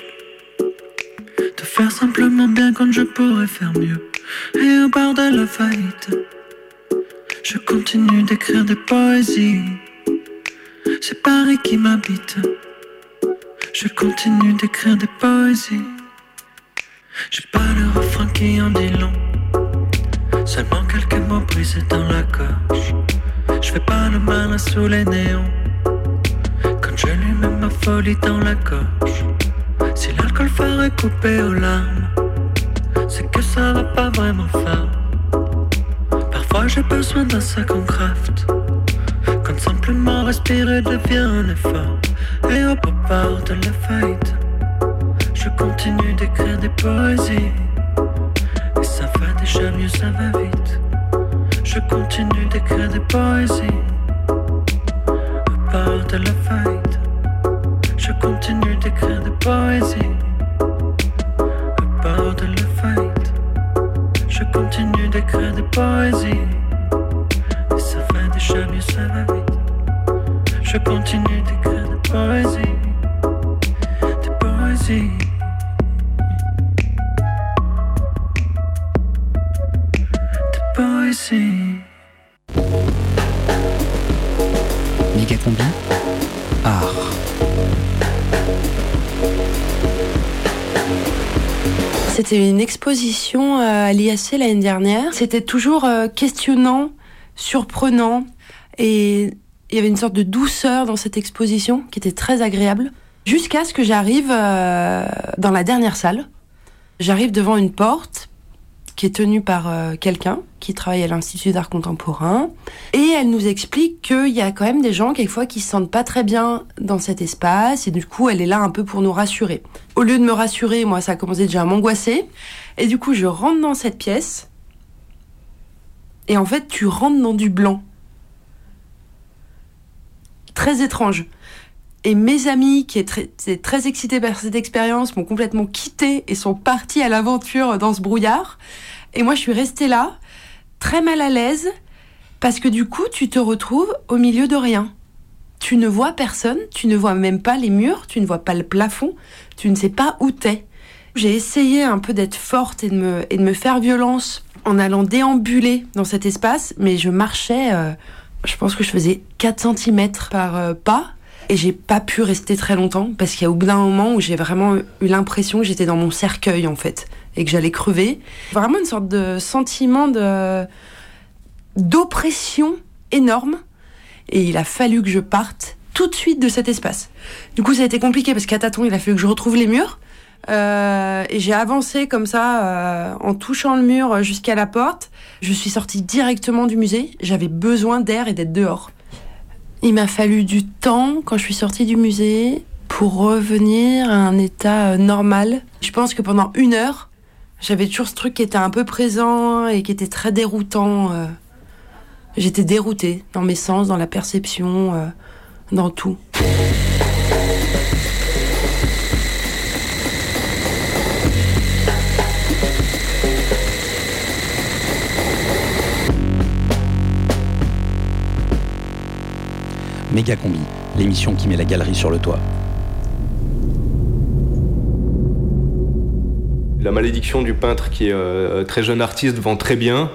De faire simplement bien quand je pourrais faire mieux. Et au bord de la faillite, je continue d'écrire des poésies. C'est Paris qui m'habite. Je continue d'écrire des poésies. J'ai pas le refrain qui en dit long. Seulement quelques mots brisés dans la gorge. Je fais pas le malin sous les néons. Quand je lui mets ma folie dans la gorge. Si l'alcool ferait couper aux larmes, c'est que ça va pas vraiment faire. Parfois j'ai besoin d'un sac en craft. Quand simplement respirer devient un effort. Et au bord de la faillite, je continue d'écrire des poésies. Et ça va déjà mieux, ça va vite. Je continue d'écrire des poésies. Au bord de la faillite, je continue d'écrire des poésies. Poésies. Et ça va déjà mieux, ça va vite. Je continue d'écrire des poésies. Une exposition euh, à l'IAC l'année dernière. C'était toujours euh, questionnant, surprenant et il y avait une sorte de douceur dans cette exposition qui était très agréable. Jusqu'à ce que j'arrive euh, dans la dernière salle. J'arrive devant une porte qui est tenue par euh, quelqu'un qui travaille à l'Institut d'art contemporain. Et elle nous explique qu'il y a quand même des gens, quelquefois, qui se sentent pas très bien dans cet espace. Et du coup, elle est là un peu pour nous rassurer. Au lieu de me rassurer, moi, ça a commencé déjà à m'angoisser. Et du coup, je rentre dans cette pièce. Et en fait, tu rentres dans du blanc. Très étrange. Et mes amis, qui étaient très, excités par cette expérience, m'ont complètement quitté et sont partis à l'aventure dans ce brouillard. Et moi, je suis restée là, très mal à l'aise, parce que du coup, tu te retrouves au milieu de rien. Tu ne vois personne, tu ne vois même pas les murs, tu ne vois pas le plafond, tu ne sais pas où t'es. J'ai essayé un peu d'être forte et de, me, et de me faire violence en allant déambuler dans cet espace, mais je marchais, euh, je pense que je faisais 4 cm par euh, pas. Et j'ai pas pu rester très longtemps parce qu'il y a au bout d'un moment où j'ai vraiment eu l'impression que j'étais dans mon cercueil en fait et que j'allais crever. Vraiment une sorte de sentiment de d'oppression énorme. Et il a fallu que je parte tout de suite de cet espace. Du coup, ça a été compliqué parce qu'à tâtons, il a fallu que je retrouve les murs. Euh, et j'ai avancé comme ça euh, en touchant le mur jusqu'à la porte. Je suis sortie directement du musée. J'avais besoin d'air et d'être dehors. Il m'a fallu du temps quand je suis sortie du musée pour revenir à un état euh, normal. Je pense que pendant une heure, j'avais toujours ce truc qui était un peu présent et qui était très déroutant. euh. J'étais déroutée dans mes sens, dans la perception, euh, dans tout. Méga combi, l'émission qui met la galerie sur le toit. La malédiction du peintre qui est euh, très jeune artiste vend très bien.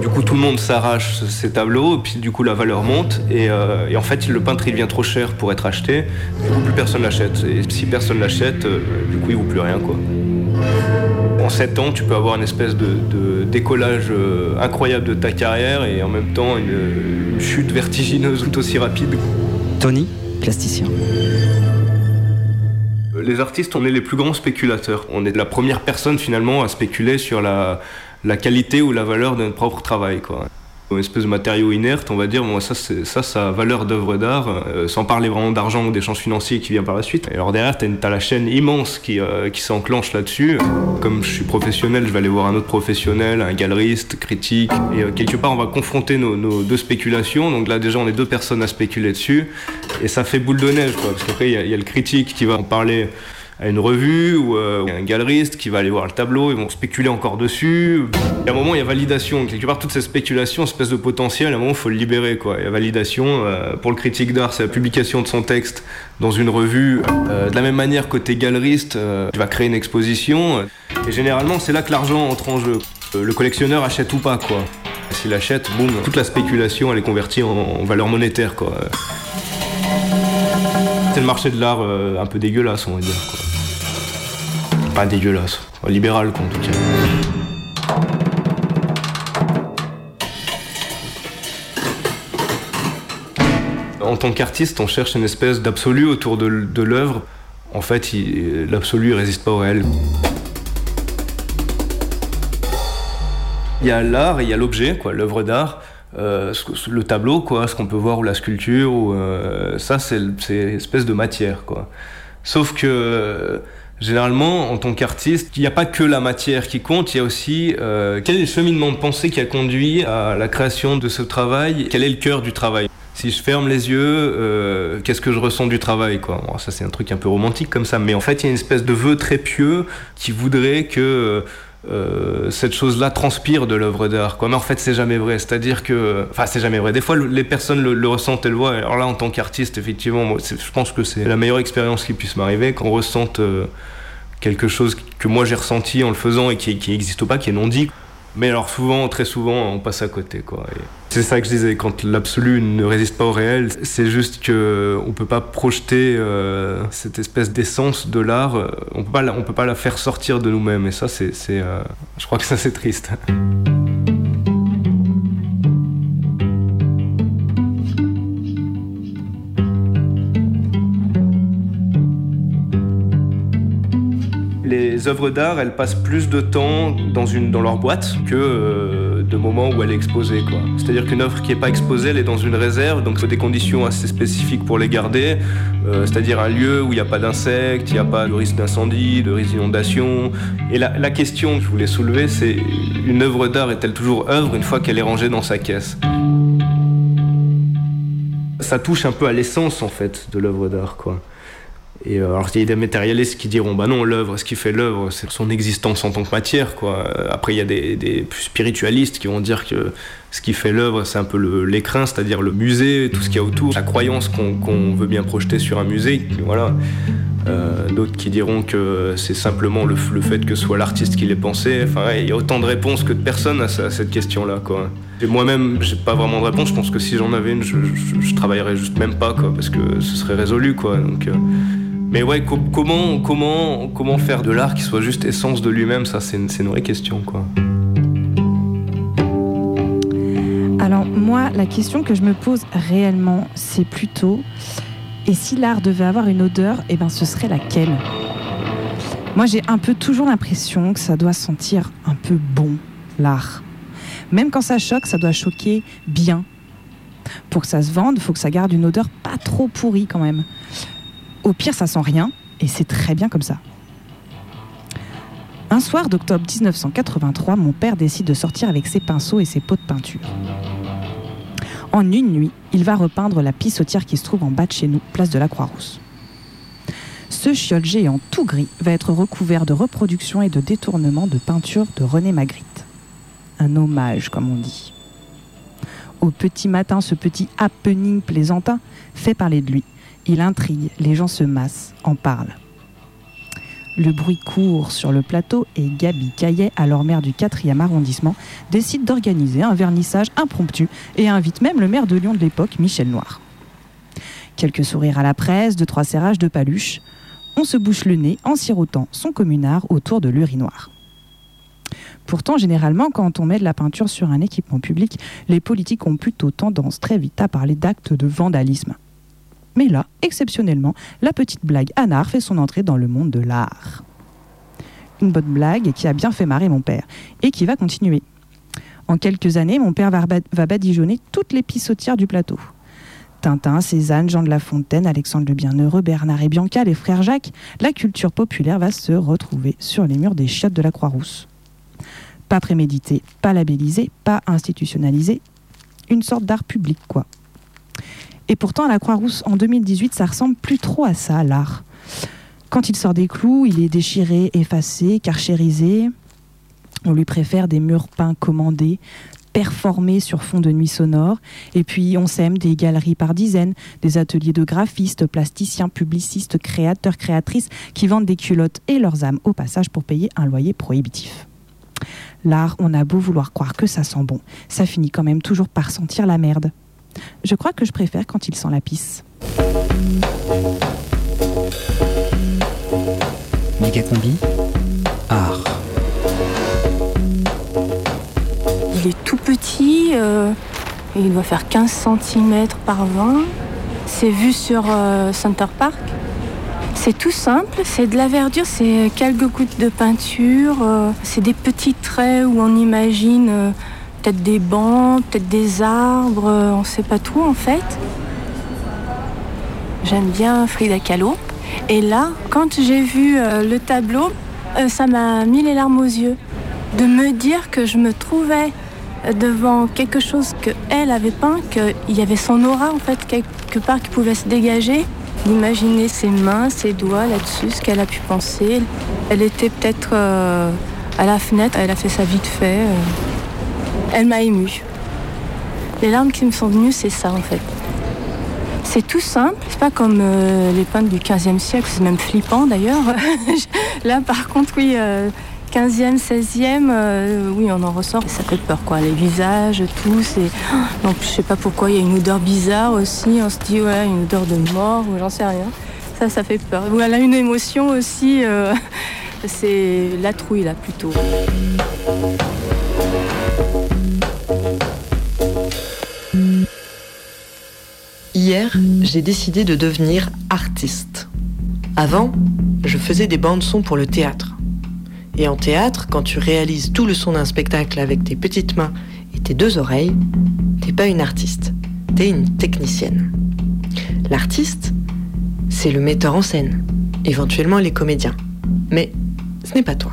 Du coup, tout le monde s'arrache ses tableaux, puis du coup, la valeur monte. Et, euh, en fait, le peintre, il devient trop cher pour être acheté. Du coup, plus personne l'achète. Et si personne l'achète, euh, du coup, il vaut plus rien. En 7 ans, tu peux avoir une espèce de, de décollage euh, incroyable de ta carrière et en même temps une, une chute vertigineuse tout aussi rapide. Tony, plasticien. Les artistes, on est les plus grands spéculateurs. On est la première personne finalement à spéculer sur la, la qualité ou la valeur de notre propre travail. Quoi. Une espèce de matériau inerte, on va dire, bon, ça, ça, ça a valeur d'œuvre d'art, euh, sans parler vraiment d'argent ou d'échanges financiers qui vient par la suite. Et alors derrière, tu as, la chaîne immense qui, euh, qui s'enclenche là-dessus. Comme je suis professionnel, je vais aller voir un autre professionnel, un galeriste, critique. Et euh, quelque part, on va confronter nos, nos deux spéculations. Donc là, déjà, on est deux personnes à spéculer dessus. Et ça fait boule de neige, quoi. Parce qu'après, il y, y a le critique qui va en parler à une revue ou euh, un galeriste qui va aller voir le tableau, ils vont spéculer encore dessus. Et à un moment, il y a validation. Quelque part, toute cette spéculation, espèce de potentiel, à un moment, il faut le libérer. Quoi. Il y a validation. euh, pour le critique d'art, c'est la publication de son texte dans une revue. Euh, de la même manière, côté galeriste, euh, tu vas créer une exposition. Et généralement, c'est là que l'argent entre en jeu. Euh, le collectionneur achète ou pas, quoi. S'il achète, boum, toute la spéculation, elle est convertie en, valeur monétaire, quoi. C'est le marché de l'art euh, un peu dégueulasse, on va dire. Pas dégueulasse, libéral, quoi, en tout cas. En tant qu'artiste, on cherche une espèce d'absolu autour de, l'œuvre. En fait, l'absolu ne résiste pas au réel. Il y a l'art il y a l'objet, quoi, l'œuvre d'art. Euh, le tableau, quoi, ce qu'on peut voir, ou la sculpture, ou, euh, ça, c'est c'est espèce de matière. Quoi. Sauf que, généralement, en tant qu'artiste, il n'y a pas que la matière qui compte, il y a aussi euh, quel est le cheminement de pensée qui a conduit à la création de ce travail, quel est le cœur du travail? Si je ferme les yeux, euh, qu'est-ce que je ressens du travail quoi? Bon, Ça c'est un truc un peu romantique comme ça, mais en fait il y a une espèce de vœu très pieux qui voudrait que euh, cette chose-là transpire de l'œuvre d'art. Quoi. Mais en fait, c'est jamais vrai. C'est-à-dire que, enfin, c'est jamais vrai. Des fois, le- les personnes le, ressentent et le voient. Alors là, en tant qu'artiste, effectivement, moi, je pense que c'est la meilleure expérience qui puisse m'arriver, qu'on ressente euh, quelque chose que moi j'ai ressenti en le faisant et qui n'existe pas, qui est non dit. Mais alors souvent, très souvent, on passe à côté. C'est ça que je disais, quand l'absolu ne résiste pas au réel, c'est juste que on peut pas projeter euh, cette espèce d'essence de l'art, euh, on on peut pas la faire sortir de nous-mêmes. Et ça, c'est, euh, je crois que ça c'est triste. Les œuvres d'art, elles passent plus de temps dans, leur boîte que euh, de moments où elle est exposée. C'est-à-dire qu'une œuvre qui n'est pas exposée, elle est dans une réserve, donc il faut des conditions assez spécifiques pour les garder. Euh, C'est-à-dire un lieu où il n'y a pas d'insectes, il n'y a pas de risque d'incendie, de risque d'inondation. Et la, question que je voulais soulever, c'est une œuvre d'art est-elle toujours œuvre une fois qu'elle est rangée dans sa caisse? Ça touche un peu à l'essence en fait de l'œuvre d'art. Euh, alors, il y a des matérialistes qui diront bah non, l'œuvre, ce qui fait l'œuvre, c'est son existence en tant que matière, quoi. Euh, Après, il y a des, des spiritualistes qui vont dire que ce qui fait l'œuvre, c'est un peu l'écrin, c'est-à-dire le musée, tout ce qu'il y a autour, la croyance qu'on veut bien projeter sur un musée, voilà. Euh, D'autres qui diront que c'est simplement le, fait que ce soit l'artiste qui l'ait pensé. Enfin, il y a autant de réponses que de personnes à, ce- à cette question-là, moi-même, j'ai pas vraiment de réponse. Je pense que si j'en avais une, je, je, travaillerais juste même pas, quoi, parce que ce serait résolu, quoi. Donc, mais ouais, co- comment, faire de l'art qui soit juste essence de lui-même, ça c'est une, vraie question. Alors moi, la question que je me pose réellement, c'est plutôt, et si l'art devait avoir une odeur, eh ben ce serait laquelle? Moi j'ai un peu toujours l'impression que ça doit sentir un peu bon, l'art. Même quand ça choque, ça doit choquer bien. Pour que ça se vende, il faut que ça garde une odeur pas trop pourrie quand même. Au pire, ça sent rien, et c'est très bien comme ça. Un soir d'octobre 1983, mon père décide de sortir avec ses pinceaux et ses pots de peinture. En une nuit, il va repeindre la pissotière qui se trouve en bas de chez nous, place de la Croix-Rousse. Ce chiole géant tout gris va être recouvert de reproductions et de détournements de peintures de René Magritte. Un hommage, comme on dit. Au petit matin, ce petit happening plaisantin fait parler de lui. Il intrigue, les gens se massent, en parlent. Le bruit court sur le plateau et Gabi Caillet, alors maire du 4e arrondissement, décide d'organiser un vernissage impromptu et invite même le maire de Lyon de l'époque, Michel Noir. Quelques sourires à la presse, deux trois serrages de paluches. On se bouche le nez en sirotant son communard autour de l'urinoir. Pourtant, généralement, quand on met de la peinture sur un équipement public, les politiques ont plutôt tendance très vite à parler d'actes de vandalisme. Mais là, exceptionnellement, la petite blague Anard fait son entrée dans le monde de l'art. Une bonne blague qui a bien fait marrer mon père et qui va continuer. En quelques années, mon père va badigeonner toutes les pissotières du plateau. Tintin, Cézanne, Jean de La Fontaine, Alexandre le Bienheureux, Bernard et Bianca, les frères Jacques, la culture populaire va se retrouver sur les murs des chiottes de la Croix-Rousse. Pas prémédité, pas labellisé, pas institutionnalisé, une sorte d'art public quoi. Et pourtant, à la Croix-Rousse, en 2018, ça ressemble plus trop à ça, l'art. Quand il sort des clous, il est déchiré, effacé, carchérisé. On lui préfère des murs peints commandés, performés sur fond de nuit sonore. Et puis, on sème des galeries par dizaines, des ateliers de graphistes, plasticiens, publicistes, créateurs, créatrices qui vendent des culottes et leurs âmes au passage pour payer un loyer prohibitif. L'art, on a beau vouloir croire que ça sent bon, ça finit quand même toujours par sentir la merde. Je crois que je préfère quand il sent la pisse. Mégacombi, art. Il est tout petit, euh, il doit faire 15 cm par 20. C'est vu sur euh, Center Park. C'est tout simple, c'est de la verdure, c'est quelques gouttes de peinture, euh, c'est des petits traits où on imagine euh, peut-être des bancs, peut-être des arbres, euh, on ne sait pas tout en fait. J'aime bien Frida Kahlo. Et là, quand j'ai vu euh, le tableau, euh, ça m'a mis les larmes aux yeux. De me dire que je me trouvais devant quelque chose que elle avait peint, qu'il y avait son aura en fait quelque part qui pouvait se dégager. D'imaginer ses mains, ses doigts là-dessus, ce qu'elle a pu penser. Elle était peut-être à la fenêtre, elle a fait ça vite fait. Elle m'a émue. Les larmes qui me sont venues, c'est ça en fait. C'est tout simple, c'est pas comme euh, les peintres du 15e siècle, c'est même flippant d'ailleurs. Là par contre, oui, euh, 15e, 16e, euh, oui, on en ressort, ça fait peur quoi. Les visages, tout, c'est. Donc je sais pas pourquoi, il y a une odeur bizarre aussi, on se dit, ouais, une odeur de mort, ou j'en sais rien. Ça, ça fait peur. A une émotion aussi, euh, c'est la trouille là plutôt. Hier, j'ai décidé de devenir artiste. Avant, je faisais des bandes son pour le théâtre. Et en théâtre, quand tu réalises tout le son d'un spectacle avec tes petites mains et tes deux oreilles, t'es pas une artiste, t'es une technicienne. L'artiste, c'est le metteur en scène, éventuellement les comédiens. Mais ce n'est pas toi.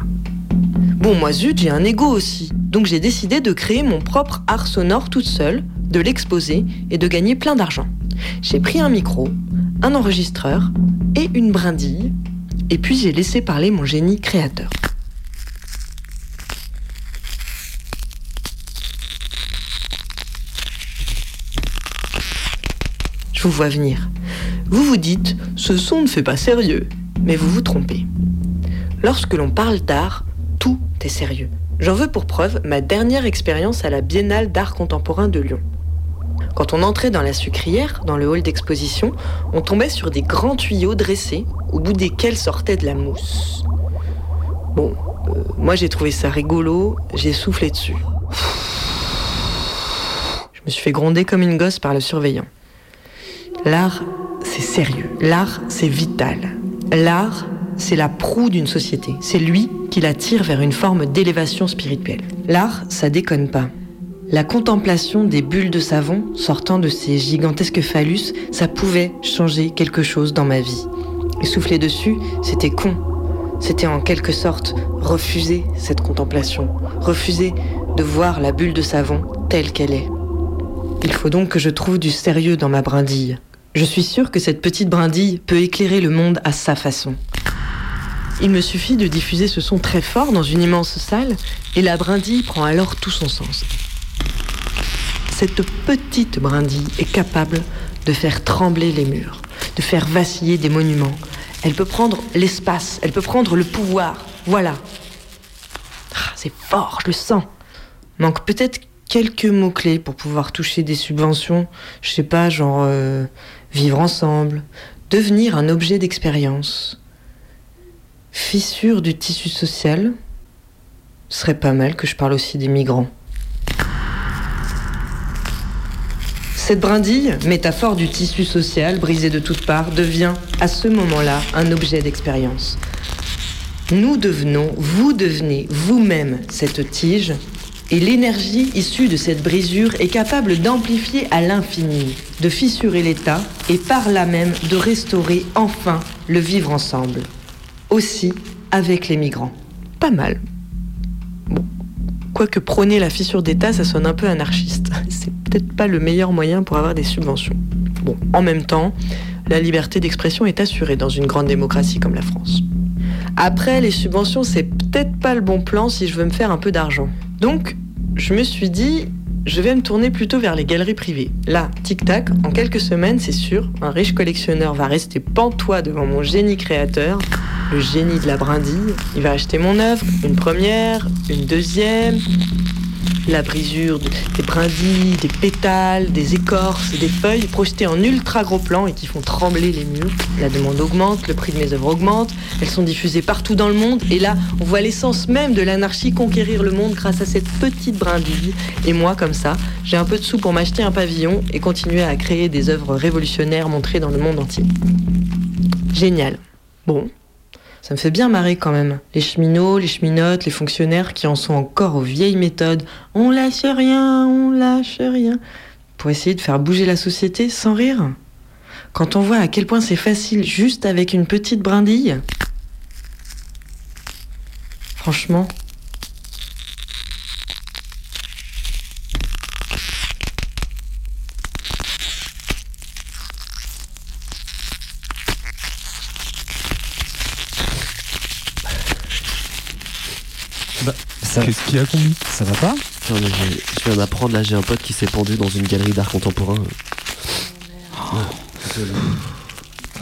Bon, moi zut, j'ai un ego aussi. Donc j'ai décidé de créer mon propre art sonore toute seule, de l'exposer et de gagner plein d'argent. J'ai pris un micro, un enregistreur et une brindille, et puis j'ai laissé parler mon génie créateur. Je vous vois venir. Vous vous dites, ce son ne fait pas sérieux, mais vous vous trompez. Lorsque l'on parle d'art, tout est sérieux. J'en veux pour preuve ma dernière expérience à la Biennale d'art contemporain de Lyon. Quand on entrait dans la sucrière, dans le hall d'exposition, on tombait sur des grands tuyaux dressés, au bout desquels sortait de la mousse. Bon, euh, moi j'ai trouvé ça rigolo, j'ai soufflé dessus. Je me suis fait gronder comme une gosse par le surveillant. L'art, c'est sérieux. L'art, c'est vital. L'art, c'est la proue d'une société. C'est lui qui la tire vers une forme d'élévation spirituelle. L'art, ça déconne pas. La contemplation des bulles de savon sortant de ces gigantesques phallus, ça pouvait changer quelque chose dans ma vie. Et souffler dessus, c'était con. C'était en quelque sorte refuser cette contemplation, refuser de voir la bulle de savon telle qu'elle est. Il faut donc que je trouve du sérieux dans ma brindille. Je suis sûre que cette petite brindille peut éclairer le monde à sa façon. Il me suffit de diffuser ce son très fort dans une immense salle et la brindille prend alors tout son sens. Cette petite brindille est capable de faire trembler les murs, de faire vaciller des monuments. Elle peut prendre l'espace, elle peut prendre le pouvoir. Voilà. Ah, c'est fort, je le sens. Manque peut-être quelques mots-clés pour pouvoir toucher des subventions. Je sais pas, genre euh, vivre ensemble, devenir un objet d'expérience, fissure du tissu social, Ce serait pas mal que je parle aussi des migrants. Cette brindille, métaphore du tissu social brisé de toutes parts, devient à ce moment-là un objet d'expérience. Nous devenons, vous devenez vous-même cette tige, et l'énergie issue de cette brisure est capable d'amplifier à l'infini, de fissurer l'État et par là même de restaurer enfin le vivre ensemble. Aussi avec les migrants. Pas mal. Quoique prôner la fissure d'État, ça sonne un peu anarchiste. C'est peut-être pas le meilleur moyen pour avoir des subventions. Bon, en même temps, la liberté d'expression est assurée dans une grande démocratie comme la France. Après, les subventions, c'est peut-être pas le bon plan si je veux me faire un peu d'argent. Donc, je me suis dit, je vais me tourner plutôt vers les galeries privées. Là, tic-tac, en quelques semaines, c'est sûr, un riche collectionneur va rester pantois devant mon génie créateur, le génie de la brindille. Il va acheter mon œuvre, une première, une deuxième, la brisure de- des brindilles, des pétales, des écorces, des feuilles projetées en ultra gros plan et qui font trembler les murs. La demande augmente, le prix de mes œuvres augmente, elles sont diffusées partout dans le monde et là, on voit l'essence même de l'anarchie conquérir le monde grâce à cette petite brindille. Et moi, comme ça, j'ai un peu de sous pour m'acheter un pavillon et continuer à créer des œuvres révolutionnaires montrées dans le monde entier. Génial. Bon, ça me fait bien marrer quand même. Les cheminots, les cheminotes, les fonctionnaires qui en sont encore aux vieilles méthodes. On lâche rien, on lâche rien. Pour essayer de faire bouger la société sans rire. Quand on voit à quel point c'est facile juste avec une petite brindille. Franchement. Y a Ça va pas mais Je viens d'apprendre, là j'ai un pote qui s'est pendu dans une galerie d'art contemporain.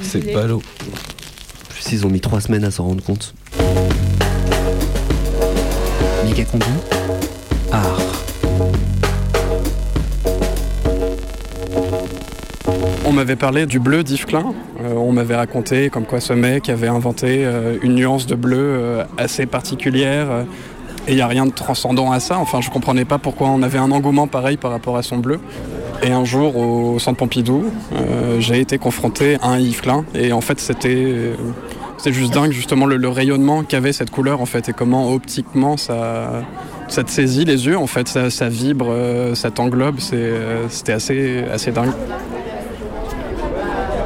C'est ballot. En plus, ils ont mis trois semaines à s'en rendre compte. Méga combi. Art. On m'avait parlé du bleu d'Yves Klein. Euh, on m'avait raconté comme quoi ce mec avait inventé euh, une nuance de bleu euh, assez particulière. Et il n'y a rien de transcendant à ça. Enfin, je comprenais pas pourquoi on avait un engouement pareil par rapport à son bleu. Et un jour, au centre Pompidou, euh, j'ai été confronté à un Yves. Et en fait, c'était euh, juste dingue, justement, le, rayonnement qu'avait cette couleur, en fait, et comment optiquement ça, ça te saisit les yeux, en fait, ça, vibre, euh, ça t'englobe. C'était assez, assez dingue.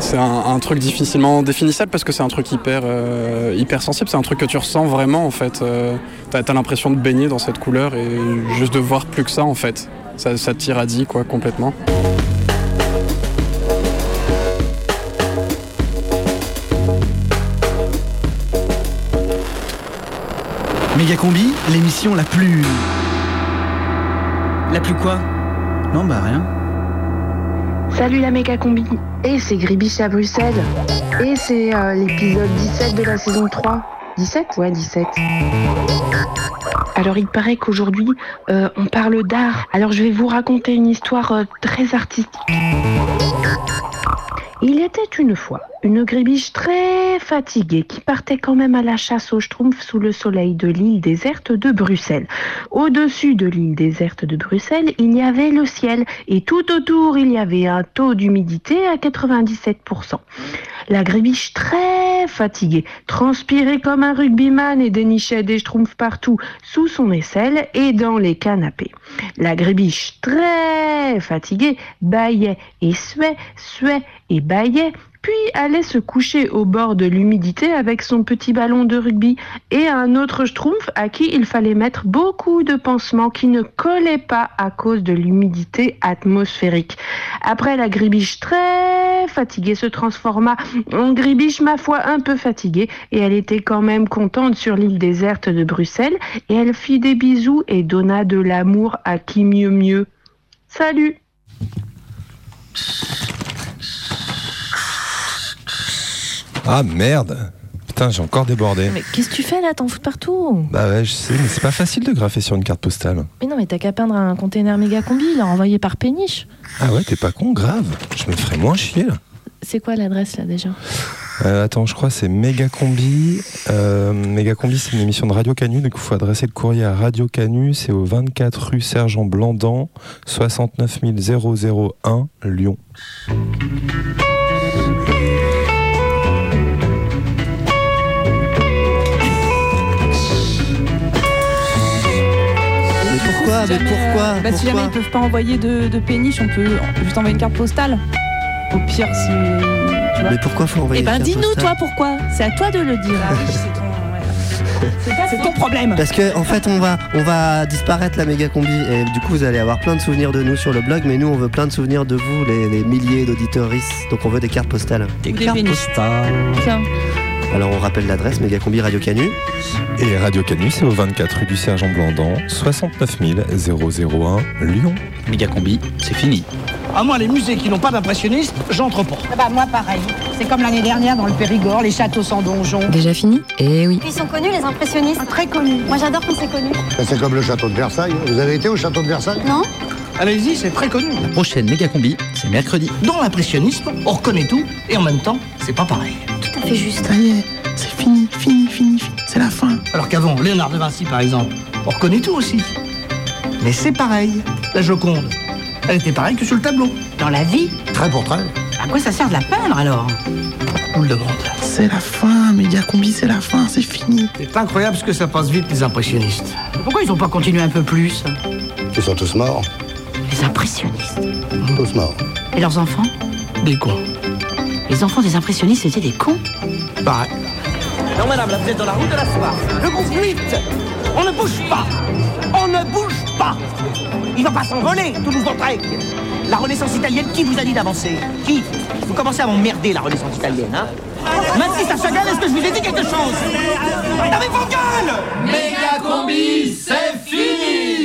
C'est un, truc difficilement définissable parce que c'est un truc hyper, euh, hyper sensible. C'est un truc que tu ressens vraiment en fait. Euh, t'as as, l'impression de baigner dans cette couleur et juste de voir plus que ça en fait. Ça, ça t'irradie quoi complètement. Méga combi, l'émission la plus. La plus quoi? Non, bah rien. Salut la méga combi. Et c'est Gribiche à Bruxelles. Et c'est euh, l'épisode 17 de la saison 3. 17 Ouais, 17. Alors il paraît qu'aujourd'hui, euh, on parle d'art. Alors je vais vous raconter une histoire euh, très artistique. Il était une fois une grébiche très fatiguée qui partait quand même à la chasse aux schtroumpfs sous le soleil de l'île déserte de Bruxelles. Au-dessus de l'île déserte de Bruxelles, il y avait le ciel et tout autour, il y avait un taux d'humidité à 97%. La grébiche très fatiguée, transpirait comme un rugbyman et dénichait des schtroumpfs partout sous son aisselle et dans les canapés. La grébiche très fatiguée bâillait et suait, suait et bâillait, puis allait se coucher au bord de l'humidité avec son petit ballon de rugby et un autre schtroumpf à qui il fallait mettre beaucoup de pansements qui ne collaient pas à cause de l'humidité atmosphérique. Après, la gribiche très fatiguée se transforma en gribiche, ma foi, un peu fatiguée et elle était quand même contente sur l'île déserte de Bruxelles et elle fit des bisous et donna de l'amour à qui mieux mieux. Salut Ah merde Putain, j'ai encore débordé. Mais qu'est-ce que tu fais là? T'en fous de partout? Bah ouais, je sais, mais c'est pas facile de graffer sur une carte postale. Mais non, mais t'as qu'à peindre un container méga combi, là, envoyé par Péniche. Ah ouais, t'es pas con, grave. Je me ferais moins chier là. C'est quoi l'adresse là déjà? Euh, attends, je crois que c'est Méga Combi. Euh, Méga Combi, c'est une émission de Radio Canu, donc il faut adresser le courrier à Radio Canu. C'est au 24 rue Sergent Blandan, 69 001, Lyon. Pourquoi Mais Jamais, pourquoi euh, bah, Si jamais Pourquoi ils peuvent pas envoyer de, de péniche, on peut juste envoyer une carte postale. Au pire, si. Tu vois. Mais pourquoi faut envoyer Eh ben dis-nous toi pourquoi. C'est à toi de le dire. C'est ton problème. Parce que en fait on va on va disparaître la méga combi et du coup vous allez avoir plein de souvenirs de nous sur le blog mais nous on veut plein de souvenirs de vous les, les milliers d'auditeurs donc on veut des cartes postales. Des Des cartes péniches. postales. Tiens. Alors on rappelle l'adresse méga combi Radio Canu. Et Radio Canu, c'est au 24 rue du Sergent Blandan, 69 001, Lyon. Méga combi, c'est fini. À moi, les musées qui n'ont pas d'impressionnistes, j'entre pas. Bah moi pareil. C'est comme l'année dernière dans le Périgord, les châteaux sans donjon. Déjà fini Eh oui. Ils sont connus, les impressionnistes Très connus. Moi, j'adore quand c'est connu. C'est comme le château de Versailles. Vous avez été au château de Versailles? Non Allez-y, c'est très connu. La prochaine méga combi, c'est mercredi. Dans l'impressionnisme, on reconnaît tout et en même temps, c'est pas pareil. Tout à fait juste. Ça y est, c'est fini, fini, fini, fini. C'est la fin. Alors qu'avant, Léonard de Vinci, par exemple, on reconnaît tout aussi. Mais c'est pareil. La Joconde, elle était pareille que sur le tableau. Dans la vie, Très pour très. à quoi ça sert de la peindre alors? On le demande. C'est la fin, Média Combi, c'est la fin, c'est fini. C'est incroyable ce que ça passe vite, les impressionnistes. Pourquoi ils n'ont pas continué un peu plus? Ils sont tous morts. Les impressionnistes. Tous morts. Et leurs enfants Des cons. Les enfants des impressionnistes étaient des cons Pareil. Non, madame, là, vous êtes dans la route de la soif. Le groupe 8 On ne bouge pas On ne bouge pas Il va pas s'envoler, Toulouse-Lautrec La Renaissance italienne, qui vous a dit d'avancer? Qui? Vous commencez à m'emmerder, la Renaissance italienne, hein? Maintenant, à Chagall, est-ce que je vous ai dit quelque chose? Mais vos gueules Méga combi, c'est fini